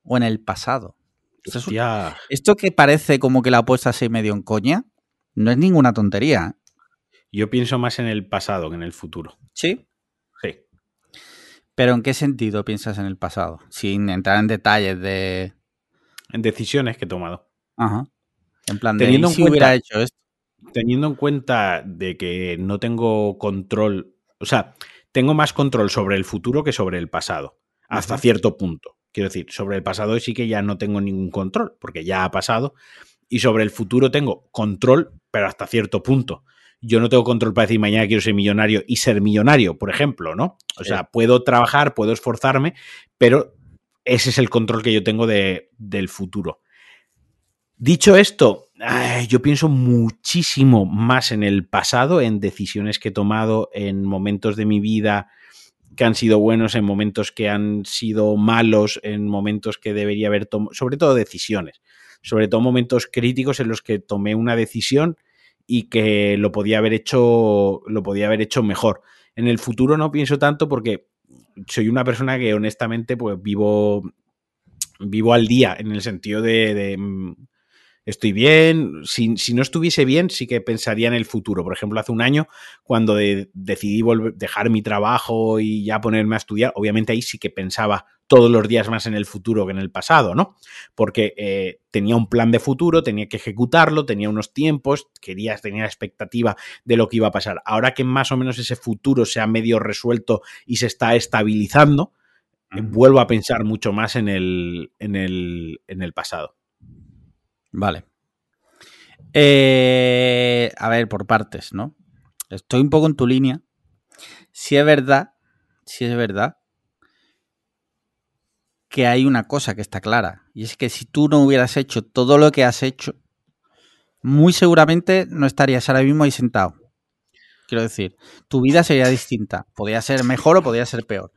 o en el pasado? Esto, es que parece como que la apuesta así medio en coña, no es ninguna tontería. Yo pienso más en el pasado que en el futuro. Sí. Sí. Pero ¿en qué sentido piensas en el pasado? Sin entrar en detalles de. En decisiones que he tomado. Ajá. En plan de. Teniendo ¿y en si cuenta- hubiera hecho esto? Teniendo en cuenta de que no tengo control, o sea, tengo más control sobre el futuro que sobre el pasado, hasta cierto punto. Quiero decir, sobre el pasado sí que ya no tengo ningún control, porque ya ha pasado, y sobre el futuro tengo control, pero hasta cierto punto. Yo no tengo control para decir mañana quiero ser millonario y ser millonario, por ejemplo, ¿no? O Sí. sea, puedo trabajar, puedo esforzarme, pero ese es el control que yo tengo de- del futuro. Dicho esto, yo pienso muchísimo más en el pasado, en decisiones que he tomado, en momentos de mi vida que han sido buenos, en momentos que han sido malos, en momentos que debería haber tomado, sobre todo decisiones, sobre todo momentos críticos en los que tomé una decisión y que lo podía haber hecho, lo podía haber hecho mejor. En el futuro no pienso tanto porque soy una persona que honestamente pues vivo vivo al día en el sentido de, de, mm, estoy bien. Si, si no estuviese bien, sí que pensaría en el futuro. Por ejemplo, hace un año, cuando de- decidí volver- dejar mi trabajo y ya ponerme a estudiar, obviamente ahí sí que pensaba todos los días más en el futuro que en el pasado, ¿no? Porque eh, tenía un plan de futuro, tenía que ejecutarlo, tenía unos tiempos, quería, tenía la expectativa de lo que iba a pasar. Ahora que más o menos ese futuro se ha medio resuelto y se está estabilizando, eh, vuelvo a pensar mucho más en el, en el, en el pasado. Vale. Eh, a ver, por partes, ¿no? Estoy un poco en tu línea. Si es verdad, si es verdad que hay una cosa que está clara. Y es que si tú no hubieras hecho todo lo que has hecho, muy seguramente no estarías ahora mismo ahí sentado. Quiero decir, tu vida sería distinta. Podría ser mejor o podría ser peor.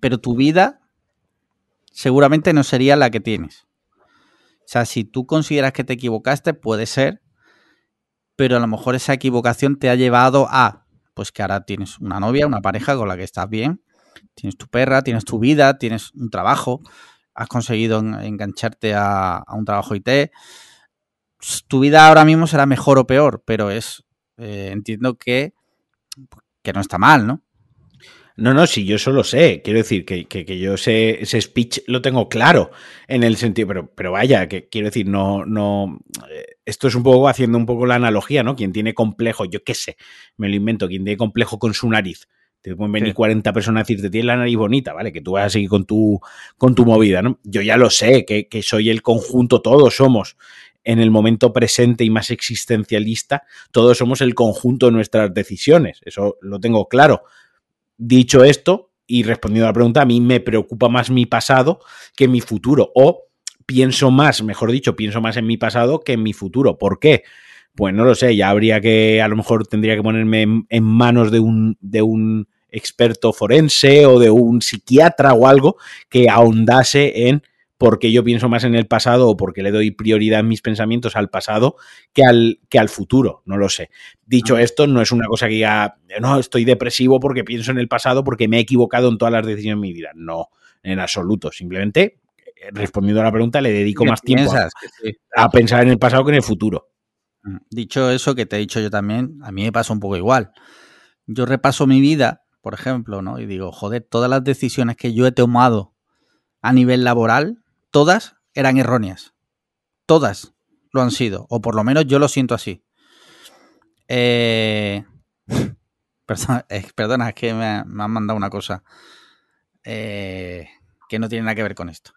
Pero tu vida seguramente no sería la que tienes. O sea, si tú consideras que te equivocaste, puede ser, pero a lo mejor esa equivocación te ha llevado a, pues que ahora tienes una novia, una pareja con la que estás bien, tienes tu perra, tienes tu vida, tienes un trabajo, has conseguido en- engancharte a, a un trabajo IT. Tu vida ahora mismo será mejor o peor, pero es, eh, entiendo que, que no está mal, ¿no? No, no, sí, yo eso lo sé. Quiero decir que, que, que yo ese, ese speech lo tengo claro en el sentido, pero, pero vaya, que quiero decir, no, no. eh, Esto es un poco haciendo un poco la analogía, ¿no? Quien tiene complejo, yo qué sé, me lo invento, quien tiene complejo con su nariz. Te pueden venir Sí. 40 personas a decirte, tienes la nariz bonita, ¿vale? Que tú vas a seguir con tu, con tu movida, ¿no? Yo ya lo sé, que, que soy el conjunto, todos somos en el momento presente y más existencialista, todos somos el conjunto de nuestras decisiones. Eso lo tengo claro. Dicho esto, y respondiendo a la pregunta, a mí me preocupa más mi pasado que mi futuro. O pienso más, mejor dicho, pienso más en mi pasado que en mi futuro. ¿Por qué? Pues no lo sé, ya habría que, a lo mejor tendría que ponerme en, manos de un, de un experto forense o de un psiquiatra o algo que ahondase en por qué yo pienso más en el pasado o por qué le doy prioridad en mis pensamientos al pasado que al, que al futuro, no lo sé. Dicho esto, no es una cosa que diga, no, estoy depresivo porque pienso en el pasado porque me he equivocado en todas las decisiones de mi vida. No, en absoluto. Simplemente, eh, respondiendo a la pregunta, le dedico ¿Qué más tiempo a, a pensar en el pasado que en el futuro. Dicho eso que te he dicho yo también, a mí me pasa un poco igual. Yo repaso mi vida, por ejemplo, ¿no? Y digo, joder, todas las decisiones que yo he tomado a nivel laboral, todas eran erróneas. Todas lo han sido, o por lo menos yo lo siento así. Eh... Perdona, eh, perdona, es que me, me han mandado una cosa eh, que no tiene nada que ver con esto.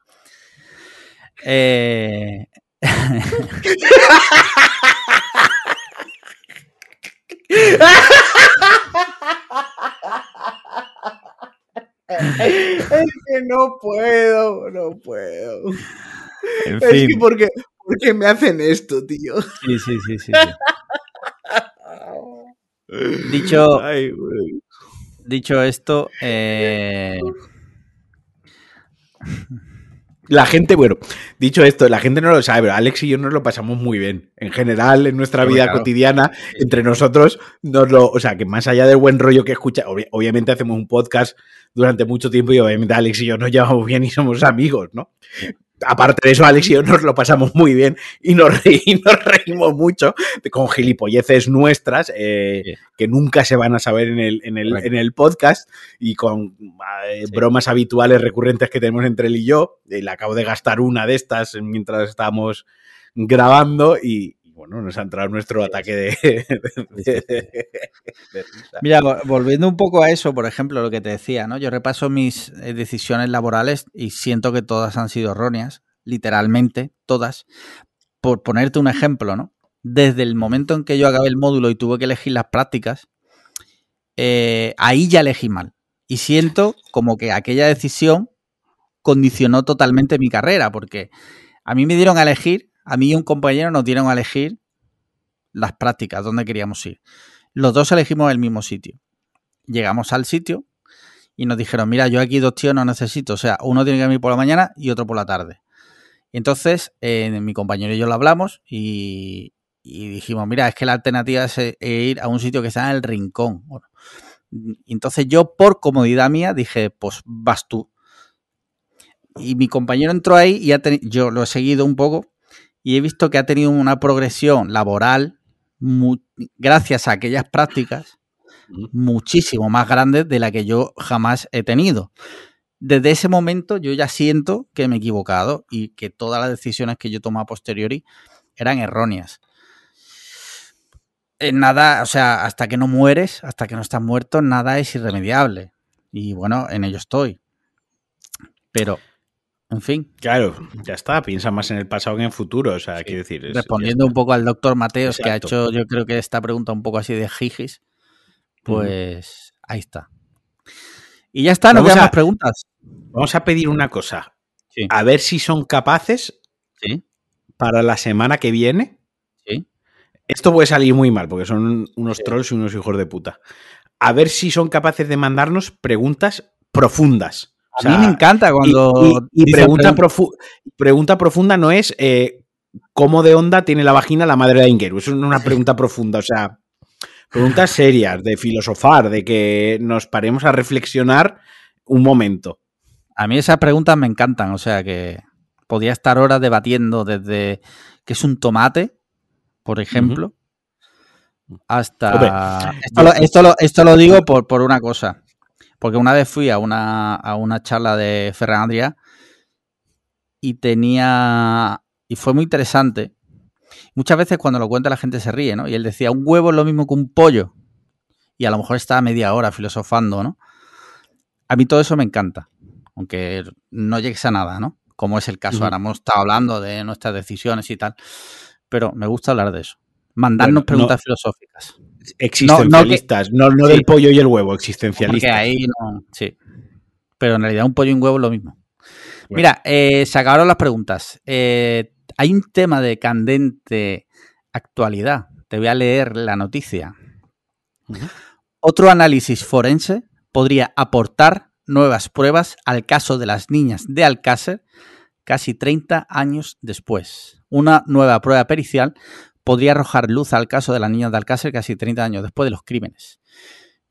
Eh, es que no puedo, no puedo. En Es fin. que porque, porque me hacen esto, tío. Sí, sí, sí, sí. sí. Dicho- Ay. Dicho esto, eh, La gente, bueno, dicho esto, la gente no lo sabe, pero Alex y yo nos lo pasamos muy bien. En general, en nuestra Sí, vida claro. cotidiana, entre nosotros, nos lo, o sea, que más allá del buen rollo que escucha, obvi- obviamente hacemos un podcast durante mucho tiempo y obviamente Alex y yo nos llevamos bien y somos amigos, ¿no? Aparte de eso, Alex y yo nos lo pasamos muy bien y nos, reí- y nos reímos mucho con gilipolleces nuestras eh, Sí. que nunca se van a saber en el, en el, Correcto. en el podcast y con eh, Sí. bromas habituales recurrentes que tenemos entre él y yo. Eh, le acabo de gastar una de estas mientras estábamos grabando y, bueno, nos ha entrado nuestro ataque de, de- de- de risa. Mira, vo- volviendo un poco a eso, por ejemplo, lo que te decía, ¿no? Yo repaso mis eh, decisiones laborales y siento que todas han sido erróneas, literalmente, todas. Por ponerte un ejemplo, ¿no? Desde el momento en que yo acabé el módulo y tuve que elegir las prácticas, eh, ahí ya elegí mal. Y siento como que aquella decisión condicionó totalmente mi carrera, porque a mí me dieron a elegir, a mí y un compañero nos dieron a elegir las prácticas, dónde queríamos ir. Los dos elegimos el mismo sitio. Llegamos al sitio y nos dijeron, mira, yo aquí dos tíos no necesito. O sea, uno tiene que venir por la mañana y otro por la tarde. Entonces, eh, mi compañero y yo lo hablamos y, dijimos, mira, es que la alternativa es eh, ir a un sitio que está en el rincón. Entonces yo, por comodidad mía, dije, pues vas tú. Y mi compañero entró ahí y ha yo lo he seguido un poco y he visto que ha tenido una progresión laboral gracias a aquellas prácticas muchísimo más grande de la que yo jamás he tenido. Desde ese momento yo ya siento que me he equivocado y que todas las decisiones que yo tomé a posteriori eran erróneas. En nada, o sea, hasta que no mueres, hasta que no estás muerto, nada es irremediable. Y bueno, en ello estoy. Pero, en fin, Claro, ya está, piensa más en el pasado que en el futuro, o sea, quiero decir... es- respondiendo un poco al doctor Mateos, que ha hecho yo creo que esta pregunta un poco así de jijis, pues ahí está. Y ya está, no quedan más preguntas. Vamos a pedir una cosa, Sí. a ver si son capaces Sí, para la semana que viene. Esto puede salir muy mal porque son unos trolls y unos hijos de puta. A ver si son capaces de mandarnos preguntas profundas. A O sea, mí me encanta cuando. Y, pregunta, profu- pregunta profunda no es eh, cómo de onda tiene la vagina la madre de Ingeru. Es una pregunta profunda. O sea, preguntas serias, de filosofar, de que nos paremos a reflexionar un momento. A mí esas preguntas me encantan. O sea que podía estar horas debatiendo desde que es un tomate, por ejemplo, hasta. Hombre, esto, lo, esto, lo, esto lo digo por, por una cosa. Porque una vez fui a una, a una charla de Ferran Adrià y tenía. Y fue muy interesante. Muchas veces cuando lo cuenta la gente se ríe, ¿no? Y él decía, un huevo es lo mismo que un pollo. Y a lo mejor estaba media hora filosofando, ¿no? A mí todo eso me encanta. Aunque no llegues a nada, ¿no? Como es el caso. Ahora hemos estado hablando de nuestras decisiones y tal. Pero me gusta hablar de eso. Mandarnos Bueno, preguntas no- filosóficas. Existencialistas. No, no, Sí. del pollo y el huevo, Porque existencialistas. ahí no. Sí. Pero en realidad un pollo y un huevo es lo mismo. Bueno. Mira, eh, se acabaron las preguntas. Eh, hay un tema de candente actualidad. Te voy a leer la noticia. Otro análisis forense podría aportar nuevas pruebas al caso de las niñas de Alcácer casi 30 años después. Una nueva prueba pericial podría arrojar luz al caso de las niñas de Alcácer casi 30 años después de los crímenes.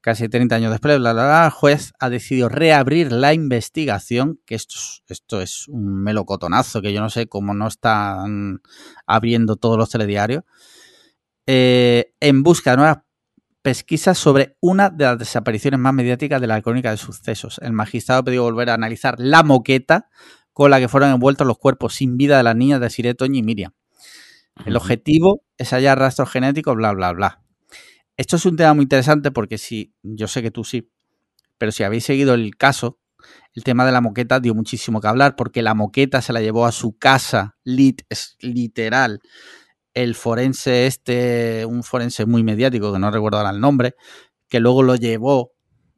Casi 30 años después, bla, bla, bla, el juez ha decidido reabrir la investigación, que esto, es- esto es un melocotonazo, que yo no sé cómo no están abriendo todos los telediarios, eh, en busca de nuevas pesquisas sobre una de las desapariciones más mediáticas de la crónica de sucesos. El magistrado pidió volver a analizar la moqueta con la que fueron envueltos los cuerpos sin vida de las niñas de Siré, Toño y Miriam. El objetivo es hallar rastros genéticos, bla, bla, bla. Esto es un tema muy interesante porque si, yo sé que tú sí, pero si habéis seguido el caso, el tema de la moqueta dio muchísimo que hablar porque la moqueta se la llevó a su casa, lit, es literal. El forense este, un forense muy mediático, que no recuerdo ahora el nombre, que luego lo llevó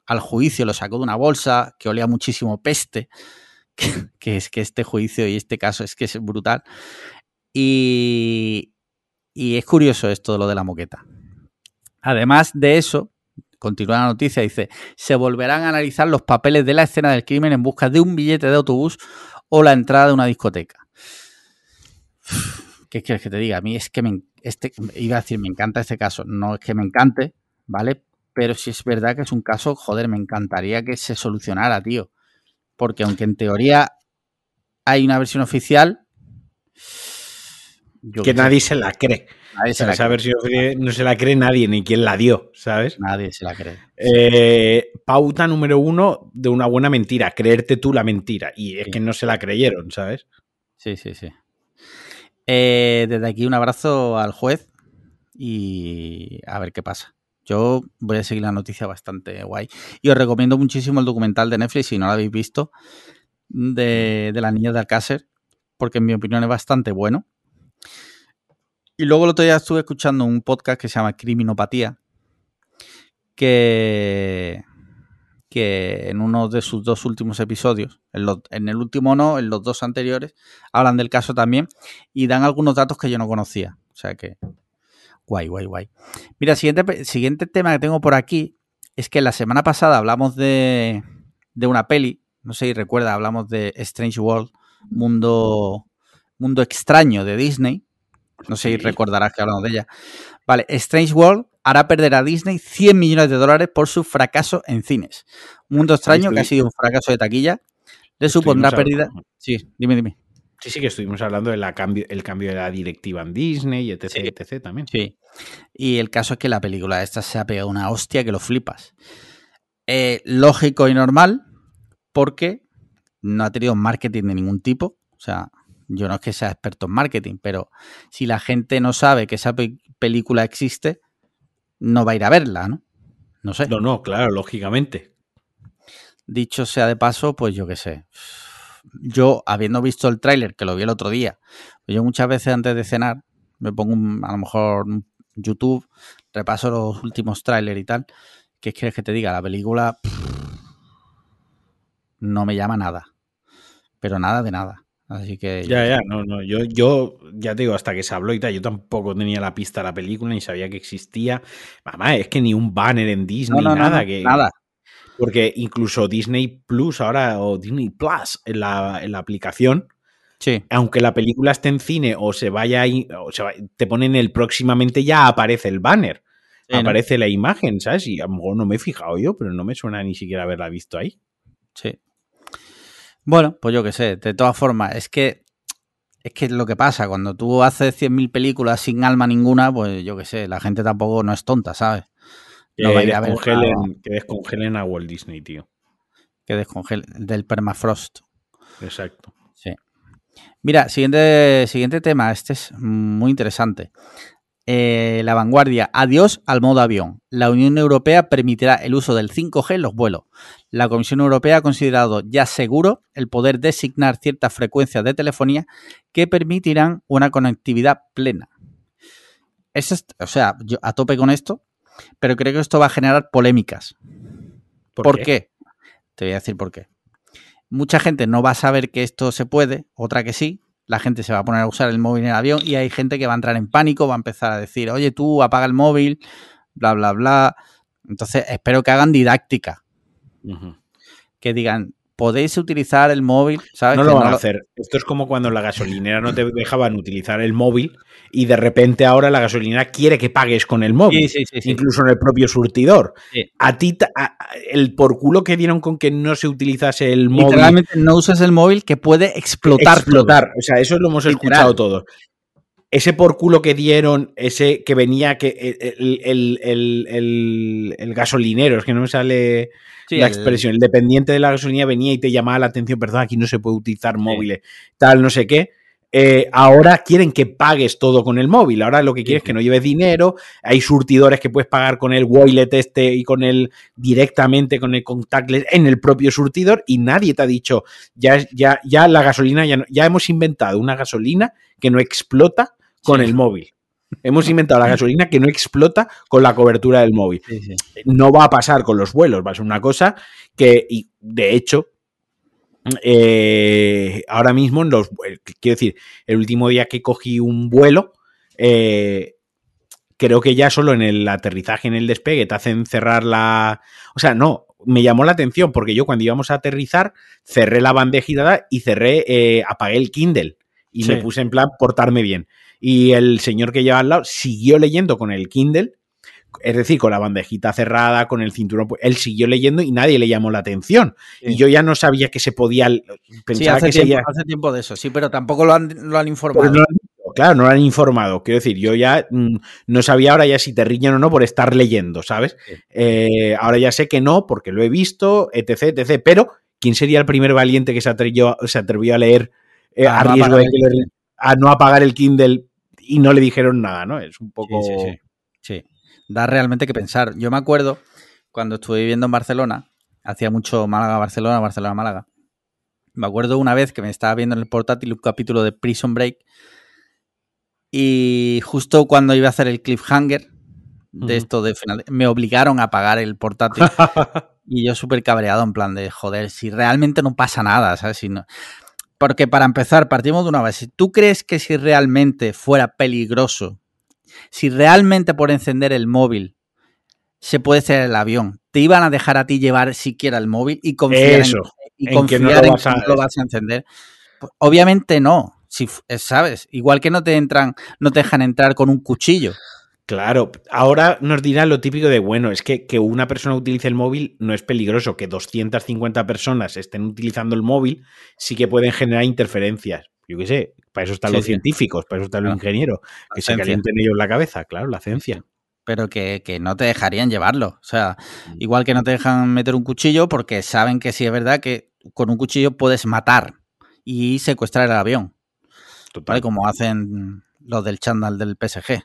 al juicio, lo sacó de una bolsa, que olía muchísimo peste, que, que es que este juicio y este caso es que es brutal. Y, y es curioso esto de lo de la moqueta. Además de eso, continúa la noticia, dice, se volverán a analizar los papeles de la escena del crimen en busca de un billete de autobús o la entrada de una discoteca. ¿Qué quieres que te diga? A mí es que me, este, iba a decir, me encanta este caso. No es que me encante, ¿vale? Pero si es verdad que es un caso, joder, me encantaría que se solucionara, tío. Porque aunque en teoría hay una versión oficial... que nadie se la cree. Nadie se O sea, la esa cree. versión oficial no se la cree nadie, ni quien la dio, ¿sabes? Nadie se la cree. Eh, pauta número uno de una buena mentira, creerte tú la mentira. Y es Sí. que no se la creyeron, ¿sabes? Sí, sí, sí. Eh, desde aquí un abrazo al juez y a ver qué pasa. Yo voy a seguir la noticia bastante guay. Y os recomiendo muchísimo el documental de Netflix, si no lo habéis visto, de, de las niñas de Alcácer, porque en mi opinión es bastante bueno. Y luego el otro día estuve escuchando un podcast que se llama Criminopatía, que, que en uno de sus dos últimos episodios, en, el último no, en los dos anteriores, hablan del caso también y dan algunos datos que yo no conocía. O sea que, guay, guay, guay. Mira, siguiente, siguiente tema que tengo por aquí es que la semana pasada hablamos de, de una peli, no sé si recuerda, hablamos de Strange World, mundo, mundo extraño de Disney. No sé si recordarás que hablamos de ella. Vale, Strange World hará perder a Disney 100 millones de dólares por su fracaso en cines. Mundo extraño, que ha sido un fracaso de taquilla, le supondrá pérdida. Sí, dime, dime. Sí, sí, que estuvimos hablando del cambio, el cambio de la directiva en Disney, etc, Sí. etc también. Sí. Y el caso es que la película esta se ha pegado una hostia que lo flipas. Eh, lógico y normal, porque no ha tenido marketing de ningún tipo. O sea, yo no es que sea experto en marketing, pero si la gente no sabe que esa pe- película existe, no va a ir a verla, ¿no? No sé. No, no, claro, lógicamente. Dicho sea de paso, pues yo qué sé. Yo, habiendo visto el tráiler, que lo vi el otro día, yo muchas veces antes de cenar me pongo un- a lo mejor un YouTube, repaso los últimos tráiler y tal. ¿Qué quieres que te diga? La película pff, no me llama nada. Pero nada de nada. Así que... Ya, ya, no, no. Yo, yo, ya te digo, hasta que se habló y tal, yo tampoco tenía la pista de la película ni sabía que existía. Mamá, es que ni un banner en Disney, no, no, nada. no, que, nada. Porque incluso Disney Plus ahora, o Disney Plus en la, en la aplicación, Sí, aunque la película esté en cine o se vaya ahí, o se va- te ponen el próximamente, ya aparece el banner. aparece la imagen, ¿sabes? Y a lo mejor no me he fijado yo, pero no me suena ni siquiera haberla visto ahí. Sí. Bueno, pues yo qué sé. De todas formas, es que es que es lo que pasa. Cuando tú haces 100.000 películas sin alma ninguna, pues yo qué sé, la gente tampoco no es tonta, ¿sabes? No que, a a descongelen, nada. que descongelen a Walt Disney, tío. Que descongele del permafrost. Exacto. Sí. Mira, siguiente, siguiente tema. Este es muy interesante. Eh, la vanguardia. Adiós al modo avión. La Unión Europea permitirá el uso del 5G en los vuelos. La Comisión Europea ha considerado ya seguro el poder designar ciertas frecuencias de telefonía que permitirán una conectividad plena. Eso es- o sea, yo a tope con esto, pero creo que esto va a generar polémicas. ¿Por, qué? Te voy a decir por qué. Mucha gente no va a saber que esto se puede, otra que sí. La gente se va a poner a usar el móvil en el avión y hay gente que va a entrar en pánico, va a empezar a decir, oye, tú apaga el móvil, bla, bla, bla. Entonces, espero que hagan didáctica, que digan, podéis utilizar el móvil, ¿sabes? No Que lo van a hacer. Esto es como cuando en la gasolinera no te dejaban utilizar el móvil y de repente ahora la gasolinera quiere que pagues con el móvil. Sí, sí, sí, sí. Incluso en el propio surtidor. A ti, a- el por culo que dieron con que no se utilizase el móvil. Literalmente no uses el móvil que puede explotar. explotar. O sea, eso lo hemos Literal. escuchado todos. Ese por culo que dieron, ese que venía, que el, el- el- el- el gasolinero, es que no me sale Sí, la expresión, el dependiente de la gasolinera venía y te llamaba la atención, perdón, aquí no se puede utilizar móviles, tal, no sé qué. eh, ahora quieren que pagues todo con el móvil. Ahora lo que quieres es que no lleves dinero. Hay surtidores que puedes pagar con el wallet este y con el directamente con el contactless en el propio surtidor y nadie te ha dicho ya, ya, ya la gasolina, ya, ya hemos inventado una gasolina que no explota con el móvil. Hemos inventado la gasolina que no explota con la cobertura del móvil. No va a pasar con los vuelos, va a ser una cosa que, y de hecho, eh, ahora mismo, en los, eh, quiero decir, el último día que cogí un vuelo, eh, creo que ya solo en el aterrizaje, en el despegue, te hacen cerrar la... O sea, no, me llamó la atención porque yo cuando íbamos a aterrizar cerré la bandejita y cerré, apagué el Kindle y me puse en plan portarme bien. Y el señor que lleva al lado siguió leyendo con el Kindle es decir, con la bandejita cerrada, con el cinturón, pues, él siguió leyendo y nadie le llamó la atención. Y yo ya no sabía que se podía. Pensaba que tiempo, hace tiempo de eso, sí, pero tampoco lo han, informado. claro, no lo han informado. Quiero decir, yo ya mm, no sabía ahora ya si te riñen o no por estar leyendo, ¿sabes? Eh, ahora ya sé que no, porque lo he visto, etc, etc. Pero, ¿quién sería el primer valiente que se atrevió, se atrevió a leer eh, a, riesgo de que a no apagar el Kindle y no le dijeron nada, ¿no? Es un poco. sí, sí. sí da realmente que pensar. Yo me acuerdo cuando estuve viviendo en Barcelona, hacía mucho Málaga-Barcelona, Barcelona-Málaga. Me acuerdo una vez que me estaba viendo en el portátil un capítulo de Prison Break y justo cuando iba a hacer el cliffhanger de esto de final, me obligaron a apagar el portátil y yo súper cabreado en plan de joder, si realmente no pasa nada, ¿sabes? Si no... Porque para empezar, partimos de una base. ¿Tú crees que si realmente fuera peligroso si realmente por encender el móvil se puede ser el avión, te iban a dejar a ti llevar siquiera el móvil y confiar en, que no lo, vas a... encender. Pues, obviamente no, si eh, sabes, igual que no te entran, no te dejan entrar con un cuchillo. Claro, ahora nos dirá lo típico de, bueno, es que que una persona utilice el móvil no es peligroso, que 250 personas estén utilizando el móvil sí que pueden generar interferencias. Yo qué sé, para eso están los científicos, para eso están los ingenieros, que se calienten ellos la cabeza, claro, la ciencia. Pero que, no te dejarían llevarlo. O sea, mm. igual que no te dejan meter un cuchillo porque saben que sí es verdad que con un cuchillo puedes matar y secuestrar el avión. Total. Como hacen los del chándal del PSG.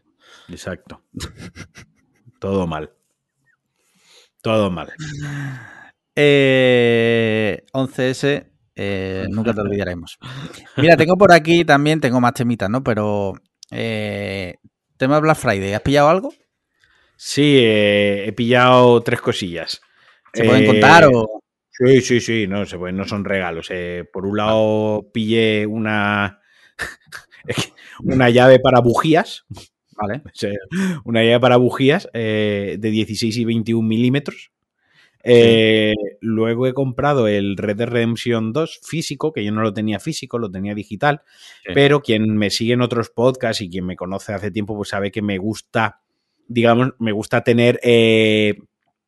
Exacto. Todo mal. Todo mal. Eh, 11S eh, nunca te olvidaremos. Mira, tengo por aquí también, tengo más temitas, ¿no? Pero eh, tema Black Friday, ¿has pillado algo? Sí, eh, he pillado tres cosillas. ¿Se pueden contar o...? Sí, sí, sí, no, se no son regalos. por un lado pillé una, una llave para bujías. Vale. Una llave para bujías de 16 y 21 milímetros. Eh, luego he comprado el Red Dead Redemption 2 físico, que yo no lo tenía físico, lo tenía digital, pero quien me sigue en otros podcasts y quien me conoce hace tiempo, pues sabe que me gusta, digamos, me gusta tener... Eh,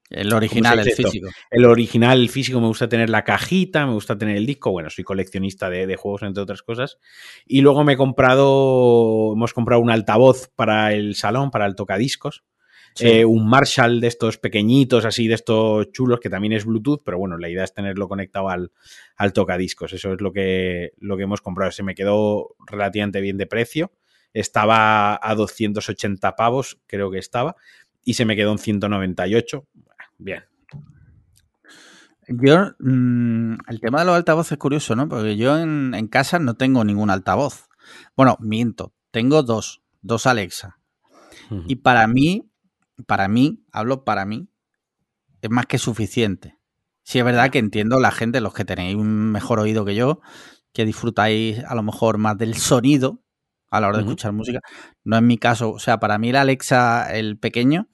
el original, el físico. El original, el físico, me gusta tener la cajita, me gusta tener el disco. Bueno, soy coleccionista de, de, juegos, entre otras cosas. Y luego me he comprado, hemos comprado un altavoz para el salón, para el tocadiscos. Eh, un Marshall de estos pequeñitos, así de estos chulos, que también es Bluetooth, pero bueno, la idea es tenerlo conectado al, al tocadiscos. Eso es lo que, lo que hemos comprado. Se me quedó relativamente bien de precio. Estaba a 280 pavos, creo que estaba, y se me quedó en 198. Bien. Yo, mm, el tema de los altavoces es curioso, ¿no? Porque yo en, en casa no tengo ningún altavoz. Bueno, miento, tengo dos, dos Alexa. Y para mí, para mí, hablo para mí, es más que suficiente. Si es verdad que entiendo la gente, los que tenéis un mejor oído que yo, que disfrutáis a lo mejor más del sonido a la hora de escuchar música. No es mi caso. O sea, para mí el Alexa, el pequeño,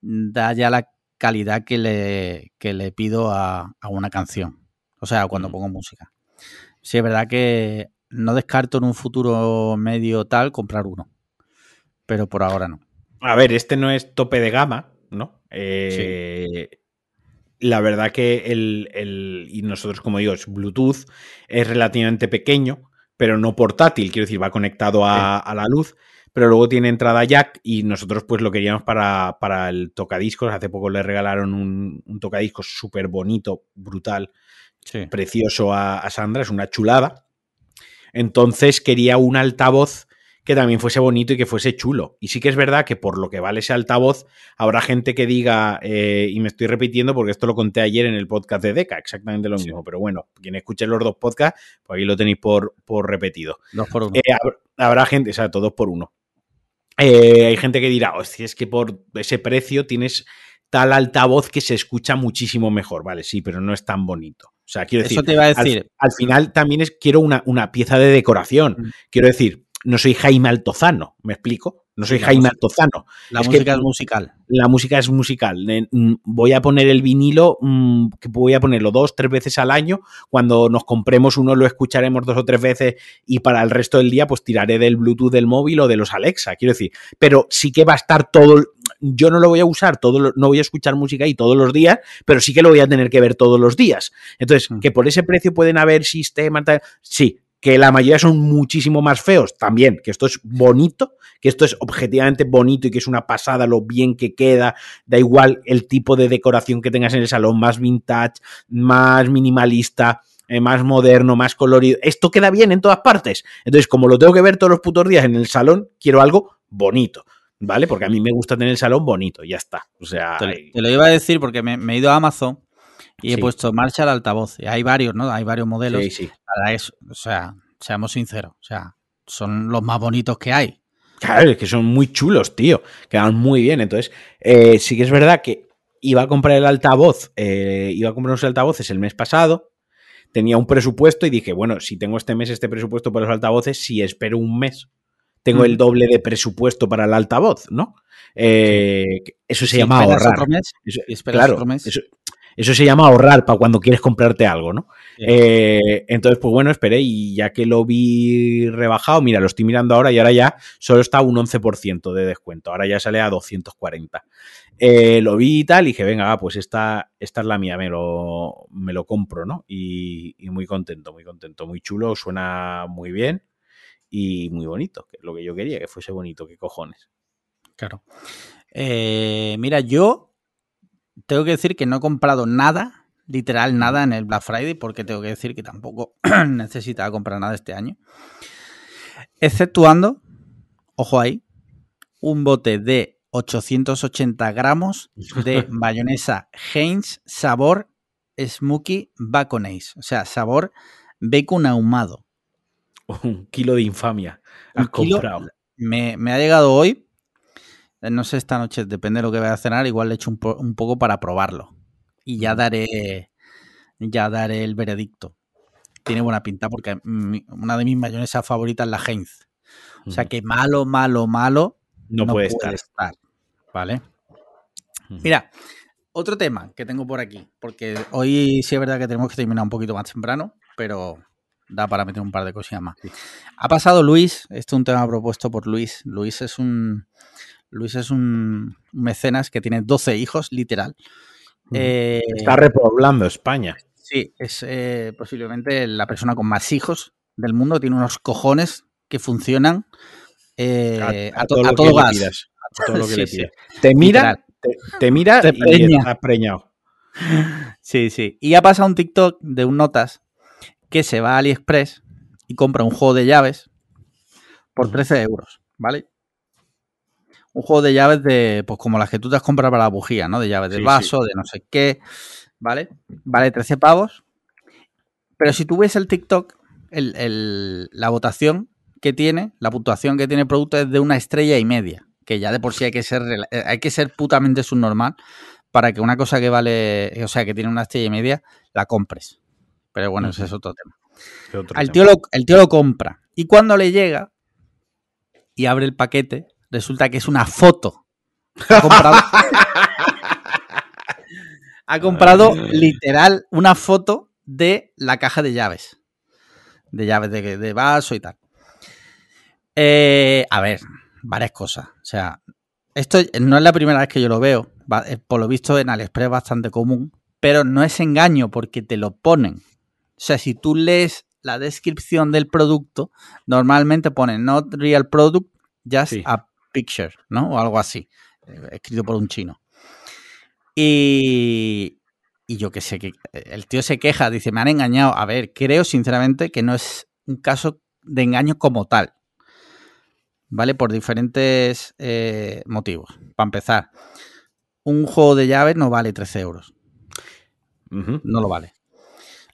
da ya la calidad que le, le pido a, una canción. O sea, cuando pongo música. Si es verdad que no descarto en un futuro medio tal comprar uno. Pero por ahora no. A ver, este no es tope de gama, ¿no? Eh, la verdad que el, y nosotros como digo, es Bluetooth, es relativamente pequeño, pero no portátil, quiero decir, va conectado a, la luz, pero luego tiene entrada jack y nosotros pues lo queríamos para, para el tocadiscos. Hace poco le regalaron un, un tocadiscos súper bonito, brutal, precioso a, Sandra, es una chulada. Entonces quería un altavoz que también fuese bonito y que fuese chulo. Y sí que es verdad que por lo que vale ese altavoz, habrá gente que diga, eh, y me estoy repitiendo porque esto lo conté ayer en el podcast de Deca, exactamente lo mismo, pero bueno, quien escuche los dos podcasts, pues ahí lo tenéis por, por repetido. Dos por uno. Eh, hab- habrá gente, o sea, todos por uno. Eh, hay gente que dirá, hostia, es que por ese precio tienes tal altavoz que se escucha muchísimo mejor. Vale, sí, pero no es tan bonito. O sea, quiero decir, Eso te iba a al, decir. al final también es, quiero una, una pieza de decoración. Mm. Quiero decir, no soy Jaime Altozano, ¿me explico? No soy La Jaime Altozano. La es que- música es musical. La música es musical. Mm, Voy a poner el vinilo, mm, que voy a ponerlo dos, tres veces al año. Cuando nos compremos uno lo escucharemos dos o tres veces y para el resto del día pues tiraré del Bluetooth del móvil o de los Alexa, quiero decir. Pero sí que va a estar todo... Yo no lo voy a usar, todo, no voy a escuchar música ahí todos los días, pero sí que lo voy a tener que ver todos los días. Entonces, Mm. que por ese precio pueden haber sistemas, tal, sí, que la mayoría son muchísimo más feos, también, que esto es bonito, que esto es objetivamente bonito y que es una pasada lo bien que queda, da igual el tipo de decoración que tengas en el salón, más vintage, más minimalista, eh, más moderno, más colorido, esto queda bien en todas partes. Entonces, como lo tengo que ver todos los putos días en el salón, quiero algo bonito, ¿vale? Porque a mí me gusta tener el salón bonito, ya está. O sea, Te, te lo iba a decir porque me, me he ido a Amazon y he Sí. puesto Marshall altavoz. Y hay varios, ¿no? Hay varios modelos. sí, sí. La verdad es- o sea, seamos sinceros. O sea, son los más bonitos que hay. Claro, es que son muy chulos, tío. Quedan muy bien. Entonces, eh, sí que es verdad que iba a comprar el altavoz, eh, iba a comprar unos altavoces el mes pasado. Tenía un presupuesto y dije, bueno, si tengo este mes este presupuesto para los altavoces, si espero un mes, tengo el Ujú. doble de presupuesto para el altavoz, ¿no? Eh, Eso se Si llama ahorrar. otro mes, Eso- claro, otro mes. Eso, eso se llama ahorrar para cuando quieres comprarte algo, ¿no? Eh, entonces, pues bueno, esperé y ya que lo vi rebajado, mira, lo estoy mirando ahora y ahora ya solo está un 11% de descuento. Ahora ya sale a 240. Eh, lo vi y tal y dije, venga, pues esta, esta es la mía, me lo, me lo compro, ¿no? Y, y muy contento, muy contento, muy chulo, suena muy bien y muy bonito, que es lo que yo quería, que fuese bonito, qué cojones. Claro. Eh, mira, yo tengo que decir que no he comprado nada, literal nada en el Black Friday, porque tengo que decir que tampoco necesitaba comprar nada este año. Exceptuando, ojo ahí, un bote de 880 gramos de mayonesa Heinz sabor Smoky Baconese. O sea, sabor bacon ahumado. Un kilo de infamia has kilo, comprado. me, me ha llegado hoy. Eh, No sé esta noche, depende de lo que vaya a cenar. Igual le echo un, po- un poco para probarlo. Y ya daré. Ya daré el veredicto. Tiene buena pinta porque mi- una de mis mayonesas favoritas es la Heinz. O sea que malo, malo, malo. no, puede estar. ¿Vale? Mira, otro tema que tengo por aquí. Porque hoy sí es verdad que tenemos que terminar un poquito más temprano. Pero da para meter un par de cosillas más. Ha pasado Luis, este es un tema propuesto por Luis. Luis es un Luis es un mecenas que tiene 12 hijos, literal. Eh, Está repoblando España. sí, es eh, posiblemente la persona con más hijos del mundo. Tiene unos cojones que funcionan eh, a, a todo le gas. pidas, a todo lo que Sí, le sí. Te mira, te, te mira Te y preña. estás preñado. Sí, sí. Y ha pasado un TikTok de un notas que se va a AliExpress y compra un juego de llaves por 13 euros, ¿vale? Un juego de llaves de, pues como las que tú te has comprado para la bujía, ¿no? De llaves del Sí, vaso, de no sé qué, ¿vale? Vale 13 pavos. Pero si tú ves el TikTok, el- el- la votación que tiene, la puntuación que tiene el producto es de una estrella y media. Que ya de por sí hay que ser, eh, hay que ser putamente subnormal para que una cosa que vale, o sea, que tiene una estrella y media, la compres. Pero bueno, ese es otro tema. Otro El tema. tío, lo, el tío lo compra. Y cuando le llega y abre el paquete, resulta que es una foto. Ha comprado, ha comprado literal una foto de la caja de llaves. De llaves de, de vaso y tal. Eh, a ver, varias cosas. O sea, esto no es la primera vez que yo lo veo. eh, Por lo visto en AliExpress es bastante común. Pero no es engaño porque te lo ponen. O sea, si tú lees la descripción del producto, normalmente pone not real product, just Sí. a picture, ¿no? O algo así, eh, escrito por un chino. Y, y yo que sé, que el tío se queja, dice, me han engañado. A ver, creo sinceramente que no es un caso de engaño como tal. ¿Vale? Por diferentes eh, motivos. Para empezar, un juego de llaves no vale 13 euros. No lo vale.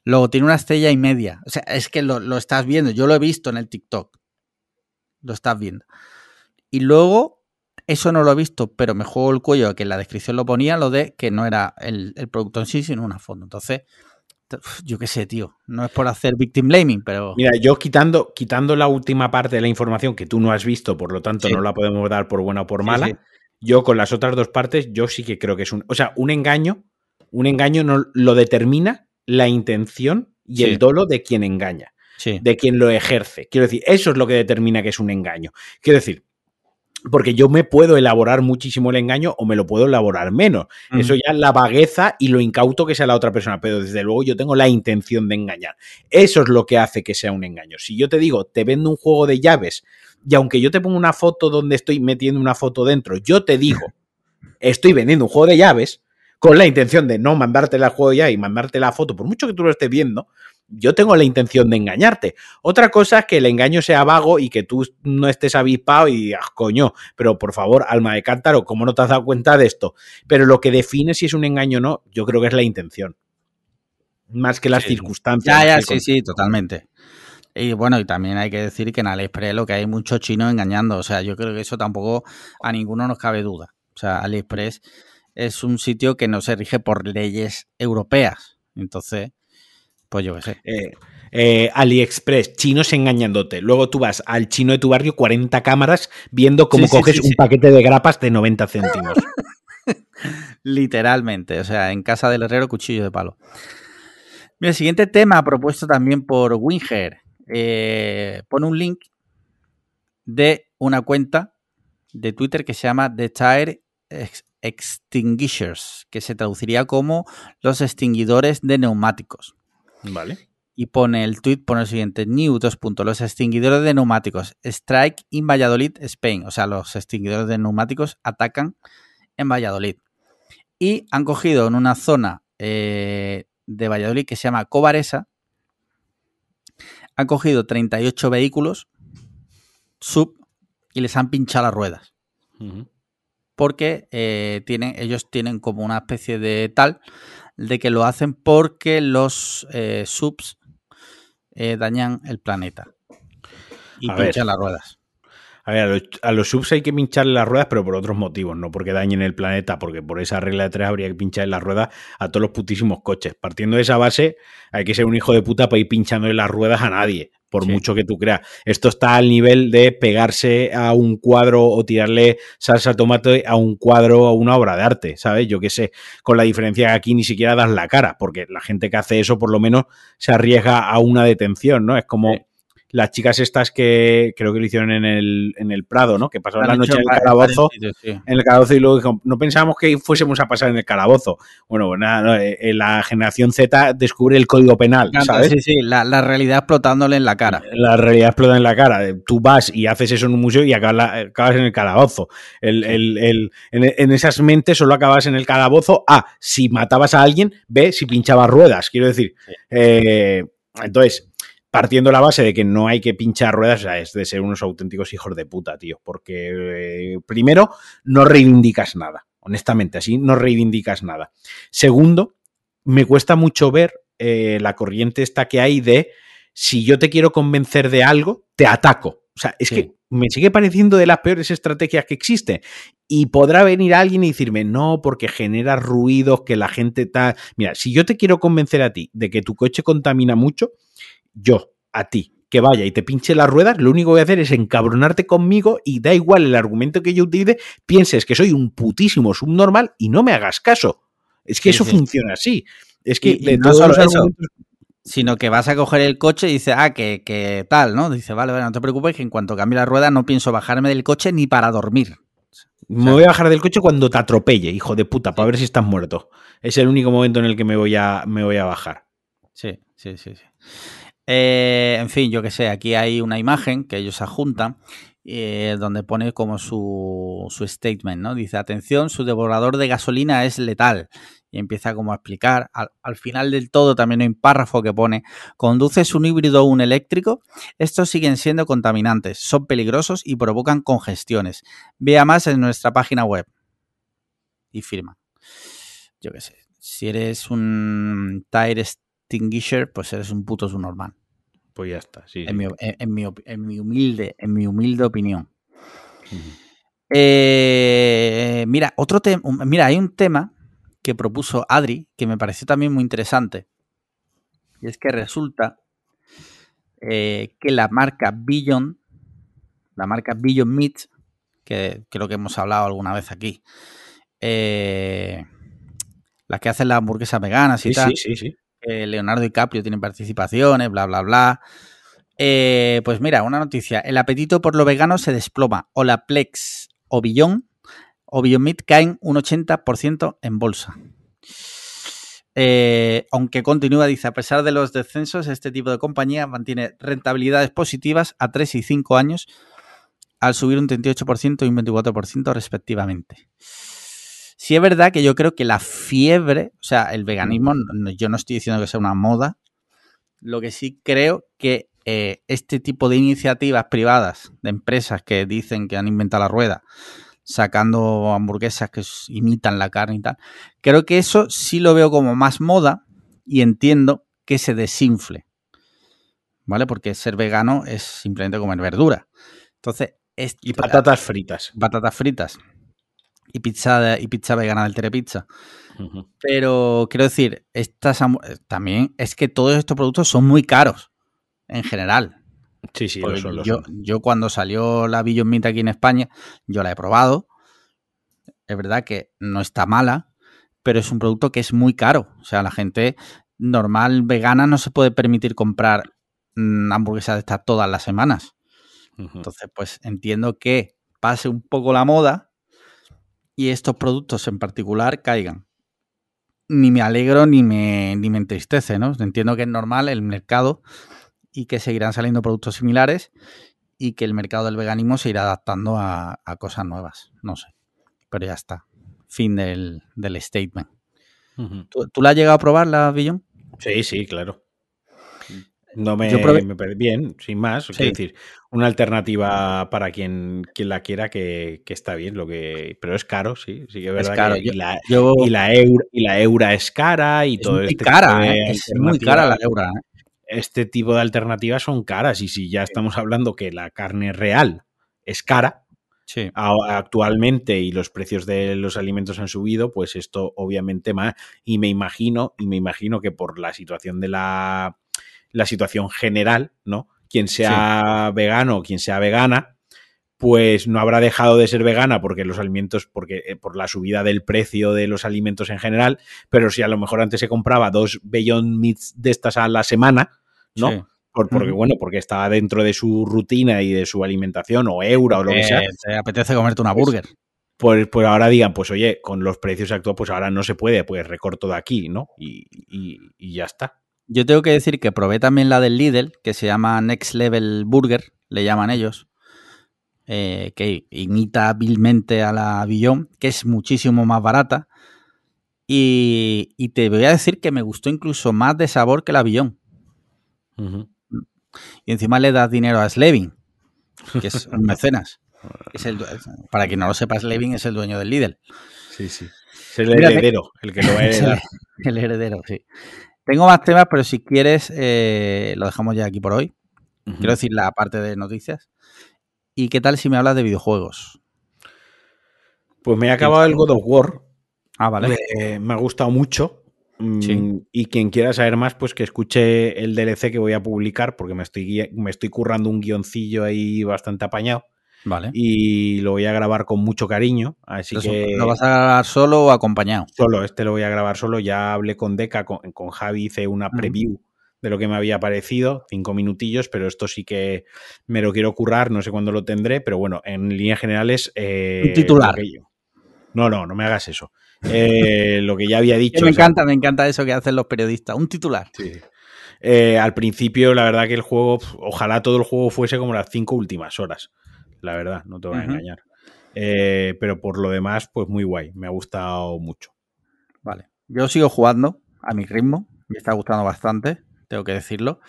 Luego tiene una estrella y media. O sea, es que lo, lo estás viendo. Yo lo he visto en el TikTok. Lo estás viendo. Y luego, eso no lo he visto, pero me juego el cuello que en la descripción lo ponía, lo de que no era el, el producto en sí, sino una foto. Entonces, yo qué sé, tío. No es por hacer victim blaming, pero. Mira, yo quitando, quitando la última parte de la información que tú no has visto, por lo tanto Sí. no la podemos dar por buena o por mala, sí. yo con las otras dos partes, yo sí que creo que es un. O sea, un engaño, un engaño no lo determina la intención y el dolo de quien engaña, de quien lo ejerce. Quiero decir, eso es lo que determina que es un engaño. Quiero decir, porque yo me puedo elaborar muchísimo el engaño o me lo puedo elaborar menos. Eso ya es la vagueza y lo incauto que sea la otra persona, pero desde luego yo tengo la intención de engañar. Eso es lo que hace que sea un engaño. Si yo te digo, te vendo un juego de llaves y aunque yo te ponga una foto donde estoy metiendo una foto dentro, yo te digo, estoy vendiendo un juego de llaves con la intención de no mandarte el juego ya y mandarte la foto, por mucho que tú lo estés viendo, yo tengo la intención de engañarte. Otra cosa es que el engaño sea vago y que tú no estés avispado y digas, coño, pero por favor, alma de cántaro, ¿cómo no te has dado cuenta de esto? Pero lo que define si es un engaño o no, yo creo que es la intención. Más que las Sí. circunstancias. Ya, ya, sí, sí, totalmente. Y bueno, y también hay que decir que en AliExpress lo que hay muchos chinos engañando. O sea, yo creo que eso tampoco a ninguno nos cabe duda. O sea, AliExpress es un sitio que no se rige por leyes europeas. Entonces, pues yo qué sé. Eh, eh, AliExpress, chinos engañándote. Luego tú vas al chino de tu barrio, 40 cámaras, viendo cómo Sí, sí, coges sí, un sí. paquete de grapas de 90 céntimos. Literalmente. O sea, en casa del herrero, cuchillo de palo. Mira, el siguiente tema propuesto también por Winger. eh, pone un link de una cuenta de Twitter que se llama The Tire Ex- Extinguishers, que se traduciría como los extinguidores de neumáticos. ¿Vale? Y pone el tweet, pone el siguiente, New, dos puntos, los extinguidores de neumáticos, strike in Valladolid, Spain. O sea, los extinguidores de neumáticos atacan en Valladolid. Y han cogido en una zona eh, de Valladolid que se llama Cobaresa, han cogido 38 vehículos sub y les han pinchado las ruedas porque eh, tienen, ellos tienen como una especie de tal de que lo hacen porque los eh, subs eh, dañan el planeta y A ver. pinchan las ruedas. A ver, a los, a los subs hay que pincharle las ruedas, pero por otros motivos, no porque dañen el planeta, porque por esa regla de tres habría que pincharle las ruedas a todos los putísimos coches. Partiendo de esa base, hay que ser un hijo de puta para ir pinchándole las ruedas a nadie, por Sí. mucho que tú creas. Esto está al nivel de pegarse a un cuadro o tirarle salsa tomate a un cuadro o una obra de arte, ¿sabes? Yo qué sé, con la diferencia que aquí ni siquiera das la cara, porque la gente que hace eso por lo menos se arriesga a una detención, ¿no? Es como... Sí. Las chicas estas que creo que lo hicieron en el, en el Prado, ¿no? Que pasaron la noche en el calabozo, sí. en el calabozo y luego dijo, no pensábamos que fuésemos a pasar en el calabozo. Bueno, pues nada, no, eh, eh, la generación Z descubre el código penal, ¿sabes? Sí, sí, la, la realidad explotándole en la cara. La realidad explota en la cara. Tú vas y haces eso en un museo y acabas, acabas en el calabozo. El- el- el- en, en esas mentes solo acabas en el calabozo. A, si matabas a alguien. B, si pinchabas ruedas. Quiero decir. Eh, entonces, partiendo la base de que no hay que pinchar ruedas, o sea, es de ser unos auténticos hijos de puta, tío. Porque, eh, primero, no reivindicas nada. Honestamente, así no reivindicas nada. Segundo, me cuesta mucho ver eh, la corriente esta que hay de si yo te quiero convencer de algo, te ataco. O sea, es Sí. que me sigue pareciendo de las peores estrategias que existen. Y podrá venir alguien y decirme, no, porque genera ruidos, que la gente está... Mira, si yo te quiero convencer a ti de que tu coche contamina mucho, yo, a ti, que vaya y te pinche las ruedas, lo único que voy a hacer es encabronarte conmigo y da igual el argumento que yo utilice, pienses que soy un putísimo subnormal y no me hagas caso. Es que Sí, eso sí. funciona así. Es que Y- y de no solo eso, argumentos Sino que vas a coger el coche y dices, ah, que, que tal, ¿no? Dice, vale, vale, no te preocupes, que en cuanto cambie la rueda no pienso bajarme del coche ni para dormir. Me voy a bajar del coche cuando te atropelle, hijo de puta, para ver si estás muerto. Es el único momento en el que me voy a, me voy a bajar. Sí, sí, sí, sí. Eh, en fin, yo que sé, aquí hay una imagen que ellos adjuntan eh, donde pone como su, su statement, ¿no? Dice, atención, su devorador de gasolina es letal. Y empieza como a explicar. Al, al final del todo también hay un párrafo que pone, conduces un híbrido o un eléctrico, estos siguen siendo contaminantes, son peligrosos y provocan congestiones. Vea más en nuestra página web. Y firma. Yo qué sé. Si eres un tire extinguisher, pues eres un puto subnormal. Pues ya está. Sí, En, sí. mi, en- en mi en mi humilde, en mi humilde opinión. Eh, mira, otro tema. Mira, hay un tema que propuso Adri que me pareció también muy interesante. Y es que resulta eh, que la marca Beyond, la marca Beyond Meat, que creo que hemos hablado alguna vez aquí, eh, las que hacen las hamburguesas veganas y Sí, tal, sí, sí, sí. Que Leonardo DiCaprio tiene participaciones, bla, bla, bla. Eh, pues mira, una noticia. El apetito por lo vegano se desploma. Olaplex o Beyond o Meat caen un 80% en bolsa. Eh, aunque continúa, dice, a pesar de los descensos, este tipo de compañía mantiene rentabilidades positivas a 3 y 5 años al subir un 38% y un 24% respectivamente. Sí es verdad que yo creo que la fiebre, o sea, el veganismo, no- yo no estoy diciendo que sea una moda, lo que sí creo que eh, este tipo de iniciativas privadas de empresas que dicen que han inventado la rueda, sacando hamburguesas que imitan la carne y tal, creo que eso sí lo veo como más moda y entiendo que se desinfle. ¿Vale? Porque ser vegano es simplemente comer verdura. Entonces, es Y patatas fritas. patatas fritas y pizza, y pizza vegana del Telepizza. Ujú. Pero quiero decir, estas eh, también es que todos estos productos son muy caros en general. Sí, sí, lo Porque son, lo yo, son. yo cuando salió la Beyond Meat aquí en España, yo la he probado. Es verdad que no está mala, pero es un producto que es muy caro. O sea, la gente normal vegana no se puede permitir comprar mm, hamburguesas de estas todas las semanas. Entonces, pues entiendo que pase un poco la moda y estos productos en particular caigan. Ni me alegro ni me, ni me entristece, ¿no? Entiendo que es normal el mercado y que seguirán saliendo productos similares y que el mercado del veganismo se irá adaptando a, a cosas nuevas. No sé. Pero ya está. Fin del, del statement. ¿Tú, tú la has llegado a probar, la Billon? Sí, sí, claro. No me, Yo probé- me bien, sin más. Sí. Quiero decir, una alternativa para quien, quien la quiera que, que está bien, lo que, pero es caro, sí, sí que es verdad. caro. que- Yo- y, la, Yo, y la eura, y la eura es cara y es todo muy este cara, ¿eh? Es muy cara la eura. ¿eh? Este tipo de alternativas son caras y si ya estamos hablando que la carne real es cara, Sí. actualmente y los precios de los alimentos han subido, pues esto obviamente más. Y me imagino, y me imagino que por la situación de la, la situación general, ¿no? Quien sea vegano o quien sea vegana, pues no habrá dejado de ser vegana porque los alimentos, porque eh, por la subida del precio de los alimentos en general, pero si a lo mejor antes se compraba dos Beyond Meats de estas a la semana, ¿no? Sí. Por- porque, bueno, porque estaba dentro de su rutina y de su alimentación, o eura o lo que sea, Eh, te apetece comerte una Pues, burger. pues, pues ahora digan, pues oye, con los precios actuales, pues ahora no se puede, pues recorto de aquí, ¿no? Y, y- y ya está. Yo tengo que decir que probé también la del Lidl, que se llama Next Level Burger, le llaman ellos, eh, que imita hábilmente a la Billon, que es muchísimo más barata. Y, y te voy a decir que me gustó incluso más de sabor que la Billon. Y encima le das dinero a Slevin, que es un mecenas. Es el, para quien no lo sepa, Slevin es el dueño del Lidl. Sí, sí. Es el heredero, el que lo va a heredar. el heredero, sí. Tengo más temas, pero si quieres, eh, lo dejamos ya aquí por hoy. Quiero decir la parte de noticias. ¿Y qué tal si me hablas de videojuegos? Pues me ha acabado el God of War. Ah, vale. Eh, me ha gustado mucho. Mm, Sí. Y quien quiera saber más, pues que escuche el DLC que voy a publicar, porque me estoy, me estoy currando un guioncillo ahí bastante apañado. Vale. Y lo voy a grabar con mucho cariño. Así que. ¿Lo vas a grabar solo o acompañado? Solo, este lo voy a grabar solo. Ya hablé con Deca, con, con Javi, hice una preview de lo que me había parecido, cinco minutillos, pero esto sí que me lo quiero currar, no sé cuándo lo tendré, pero bueno, en líneas generales. eh, Un titular. No, no, no me hagas eso. Eh, lo que ya había dicho. Me o sea, encanta, me encanta eso que hacen los periodistas. Un titular. sí. Eh, al principio, la verdad que el juego, ojalá todo el juego fuese como las cinco últimas horas. La verdad, no te voy a engañar. Eh, pero por lo demás, pues muy guay. Me ha gustado mucho. Vale. Yo sigo jugando a mi ritmo. Me está gustando bastante, tengo que decirlo.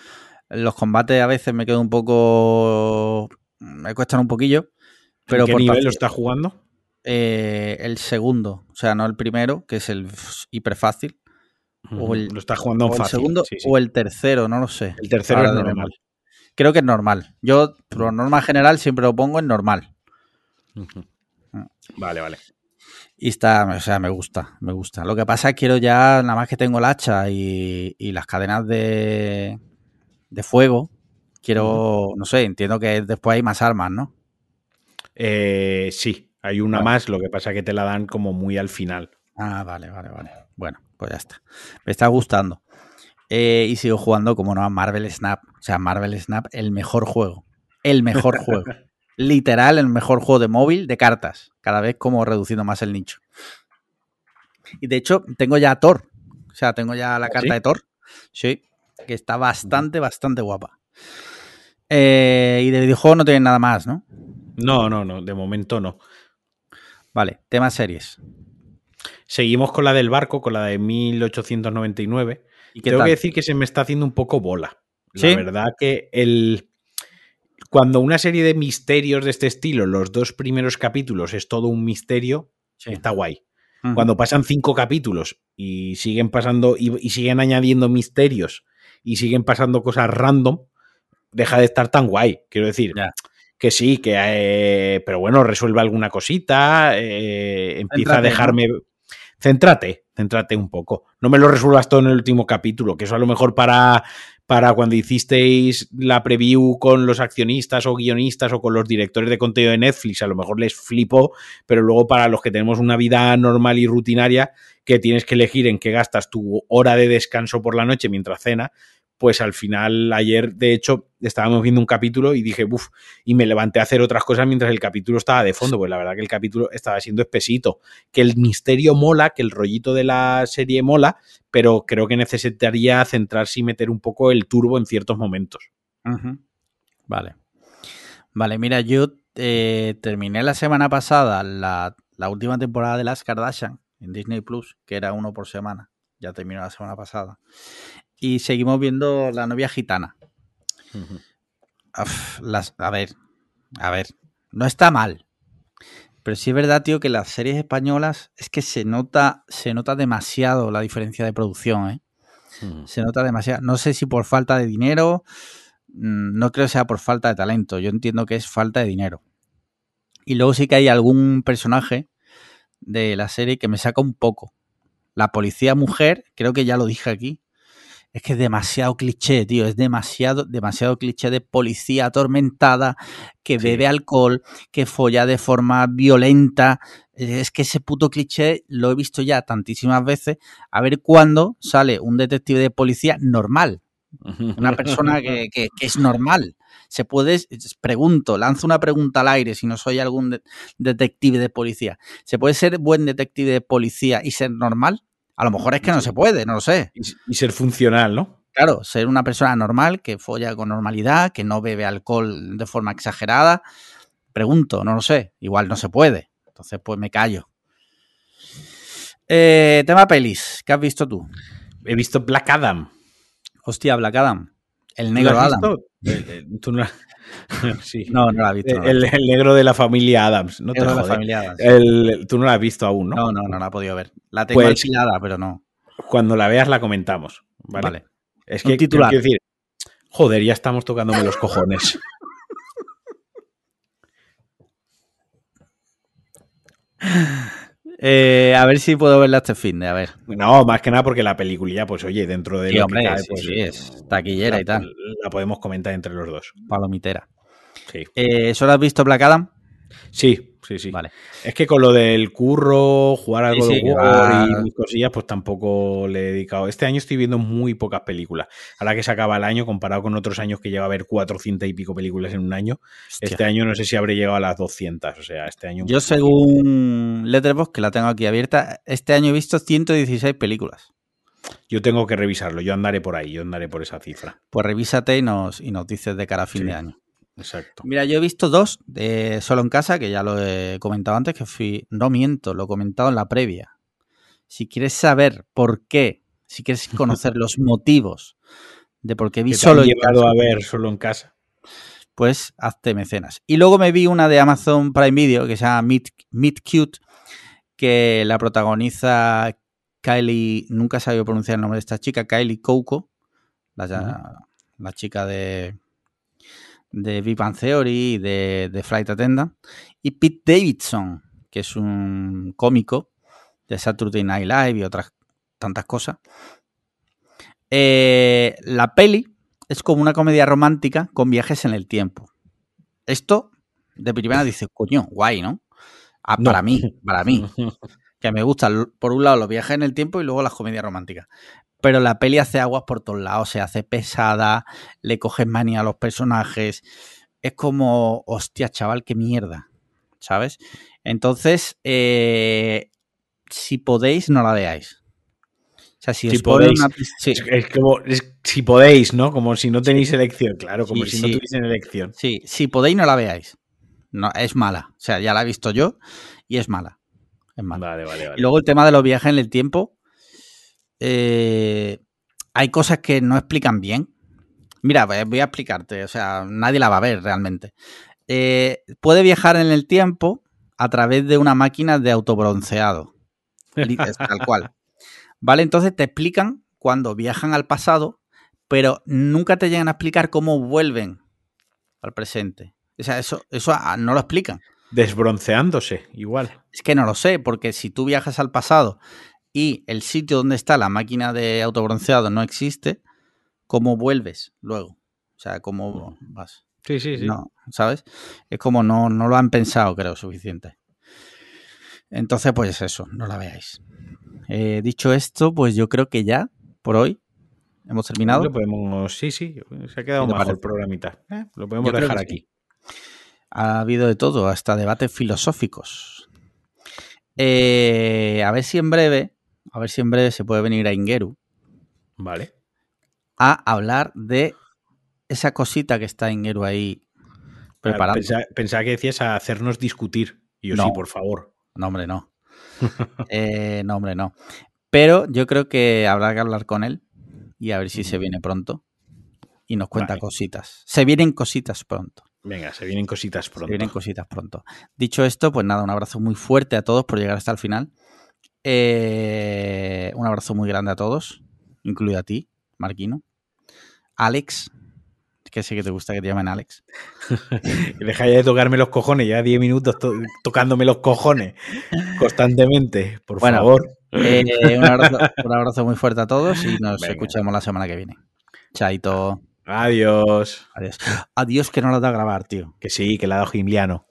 Los combates a veces me quedo un poco. Me cuestan un poquillo. Pero ¿En qué por nivel lo estás jugando? eh, el segundo, o sea, no el primero, que es el hiper fácil. O el- lo estás jugando o el fácil. segundo sí, sí. o el tercero, no lo sé. El tercero Ahora es normal. Creo que es normal. Yo, por norma general, siempre lo pongo en normal. Mm. Vale, vale. Y está, o sea, me gusta, me gusta. Lo que pasa es que quiero ya, nada más que tengo el hacha y, y las cadenas de, de fuego, quiero, no sé, entiendo que después hay más armas, ¿no? Eh, sí, hay una Vale. más, lo que pasa que te la dan como muy al final. Ah, vale, vale, vale. Bueno, pues ya está. Me está gustando. Eh, y sigo jugando, como no, a Marvel Snap. O sea, Marvel Snap, el mejor juego. El mejor juego. Literal, el mejor juego de móvil de cartas. Cada vez como reduciendo más el nicho. Y de hecho, tengo ya a Thor. O sea, tengo ya la ¿Ah, carta sí? de Thor. Sí, que está bastante, bastante guapa. Eh, y de videojuego no tienen nada más, ¿no? No, no, no, de momento no. Vale, temas series. Seguimos con la del barco, con la de 1899. ¿Y Tengo tal? que decir que se me está haciendo un poco bola. La ¿Sí? verdad que el. Cuando una serie de misterios de este estilo, los dos primeros capítulos es todo un misterio, Sí. está guay. Cuando pasan cinco capítulos y siguen pasando y, y siguen añadiendo misterios y siguen pasando cosas random, deja de estar tan guay. Quiero decir, que sí, que eh, pero bueno, resuelve alguna cosita, eh, empieza a Céntrate, ¿no? dejarme. Céntrate, céntrate un poco. No me lo resuelvas todo en el último capítulo, que eso a lo mejor para, para cuando hicisteis la preview con los accionistas o guionistas o con los directores de contenido de Netflix, a lo mejor les flipó, pero luego para los que tenemos una vida normal y rutinaria, que tienes que elegir en qué gastas tu hora de descanso por la noche mientras cena, pues al final ayer, de hecho, estábamos viendo un capítulo y dije, uff, y me levanté a hacer otras cosas mientras el capítulo estaba de fondo, pues la verdad que el capítulo estaba siendo espesito, que el misterio mola, que el rollito de la serie mola, pero creo que necesitaría centrarse y meter un poco el turbo en ciertos momentos. Vale. Vale, mira, yo eh, terminé la semana pasada la, la última temporada de Las Kardashian en Disney Plus, que era uno por semana. Ya terminó la semana pasada. Y seguimos viendo La novia gitana. Uf, las, a ver, a ver, no está mal. Pero sí es verdad, tío, que las series españolas es que se nota, se nota demasiado la diferencia de producción, ¿eh? Se nota demasiado. No sé si por falta de dinero, mm, no creo que sea por falta de talento. Yo entiendo que es falta de dinero. Y luego sí que hay algún personaje de la serie que me saca un poco. La policía mujer, creo que ya lo dije aquí. Es que es demasiado cliché, tío. Es demasiado, demasiado cliché de policía atormentada que Sí. bebe alcohol, que folla de forma violenta. Es que ese puto cliché lo he visto ya tantísimas veces. A ver cuándo sale un detective de policía normal. Una persona que, que- que es normal. Se puede, pregunto, lanzo una pregunta al aire si no soy algún de- detective de policía. ¿Se puede ser buen detective de policía y ser normal? A lo mejor es que no se puede, no lo sé. Y, y ser funcional, ¿no? Claro, ser una persona normal que folla con normalidad, que no bebe alcohol de forma exagerada. Pregunto, no lo sé. Igual no se puede. Entonces, pues me callo. Eh, tema pelis. ¿Qué has visto tú? He visto Black Adam. Hostia, Black Adam. El ¿Tú negro lo has Adam. visto? Eh, eh, tú no- sí. No, no la he visto. no la el, negro de la familia Adams. No te Negro de la jode. familia Adams. El- tú no la has visto aún, ¿no? No, no, no la he podido ver. La tengo Pues- alquilada, pero no. Cuando la veas la comentamos. Vale. Vale. Es que titular. quiero decir, joder, ya estamos tocándome los cojones. Eh, a ver si puedo verla este fin de, a ver. No, más que nada porque la peliculilla, pues oye, dentro de Sí, lo hombre, que cae, sí, pues, sí, es taquillera la, y tal. la podemos comentar entre los dos. Palomitera. Sí, Eh, ¿Solo has visto Black Adam? sí, sí. sí. Vale. Es que con lo del curro, jugar al Sí, sí, que War y mis cosillas, pues tampoco le he dedicado. Este año estoy viendo muy pocas películas. Ahora que se acaba el año, comparado con otros años que lleva a ver 400 y pico películas en un año, Hostia. este año no sé si habré llegado a las 200. O sea, este año... Yo según Letterboxd, que la tengo aquí abierta, este año he visto 116 películas. Yo tengo que revisarlo. Yo andaré por ahí, yo andaré por esa cifra. Pues revísate y nos, y nos dices de cara a fin Sí. de año. Exacto. Mira, yo he visto dos de solo en casa, que ya lo he comentado antes, que fui, no miento, lo he comentado en la previa. Si quieres saber por qué, si quieres conocer los motivos de por qué vi Que te solo han en casa, a ver solo en casa. pues hazte mecenas. Y luego me vi una de Amazon Prime Video que se llama Meet, Meet Cute, que la protagoniza Kylie, nunca he sabido pronunciar el nombre de esta chica, Kylie Coco, la, la chica de, de Big Bang Theory y de, de Flight Attendant, y Pete Davidson, que es un cómico de Saturday Night Live y otras tantas cosas. Eh, la peli es como una comedia romántica con viajes en el tiempo. Esto, de primera, dice, coño, guay, ¿no? Ah, No. Para mí, para mí que me gustan, por un lado, los viajes en el tiempo y luego las comedias románticas. Pero la peli hace aguas por todos lados, se hace pesada, le coges manía a los personajes. Es como, hostia, chaval, qué mierda. ¿Sabes? Entonces, eh, si podéis, no la veáis. O sea, si, Si os ponen podéis. una- sí, Es, como, es- si podéis, ¿no? Como si no tenéis elección, claro, como Sí, si no tuviesen elección. sí, si podéis, no la veáis. No, es mala. O sea, ya la he visto yo y es mala. Es mala. Vale, vale, vale. Y luego el tema de los viajes en el tiempo. Eh, hay cosas que no explican bien. Mira, voy a- explicarte. O sea, nadie la va a ver realmente. Eh, puede viajar en el tiempo a través de una máquina de autobronceado. Tal cual. ¿Vale? Entonces te explican cuando viajan al pasado, pero nunca te llegan a explicar cómo vuelven al presente. O sea, eso, eso ah, no lo explican. Desbronceándose, igual. Es que no lo sé, porque si tú viajas al pasado y el sitio donde está la máquina de autobronceado no existe, ¿cómo vuelves luego? O sea, ¿cómo vas? Sí, sí, sí. No, ¿sabes? Es como no, no lo han pensado, creo, suficiente. Entonces, pues eso, no la veáis. Eh, dicho esto, pues yo creo que ya, por hoy, hemos terminado. Lo podemos, sí, sí, se ha quedado ¿Qué te mejor parece? el programita. Eh, lo podemos Yo dejar aquí. sí. Ha habido de todo, hasta debates filosóficos. Eh, a ver si en breve, a ver si en breve se puede venir a Ingeru Vale. a hablar de esa cosita que está Ingeru ahí preparando. Pensaba, pensaba que decías a hacernos discutir. Y yo No. sí, por favor. No, hombre, no. Eh, no, hombre, no. Pero yo creo que habrá que hablar con él y a ver si se viene pronto y nos cuenta Vale. cositas. Se vienen cositas pronto. Venga, se vienen cositas Se pronto. vienen cositas pronto. Dicho esto, pues nada, un abrazo muy fuerte a todos por llegar hasta el final. Eh, un abrazo muy grande a todos, incluido a ti, Marquino. Alex, que sé que te gusta que te llamen Alex. Deja ya de tocarme los cojones, ya 10 minutos to- tocándome los cojones constantemente, por Bueno. favor. Eh, un, abrazo, un abrazo muy fuerte a todos y nos Venga. escuchamos la semana que viene. Chaito. Adiós. Adiós. Adiós que no lo da a grabar, tío. Que sí, que la ha dado Gimliano.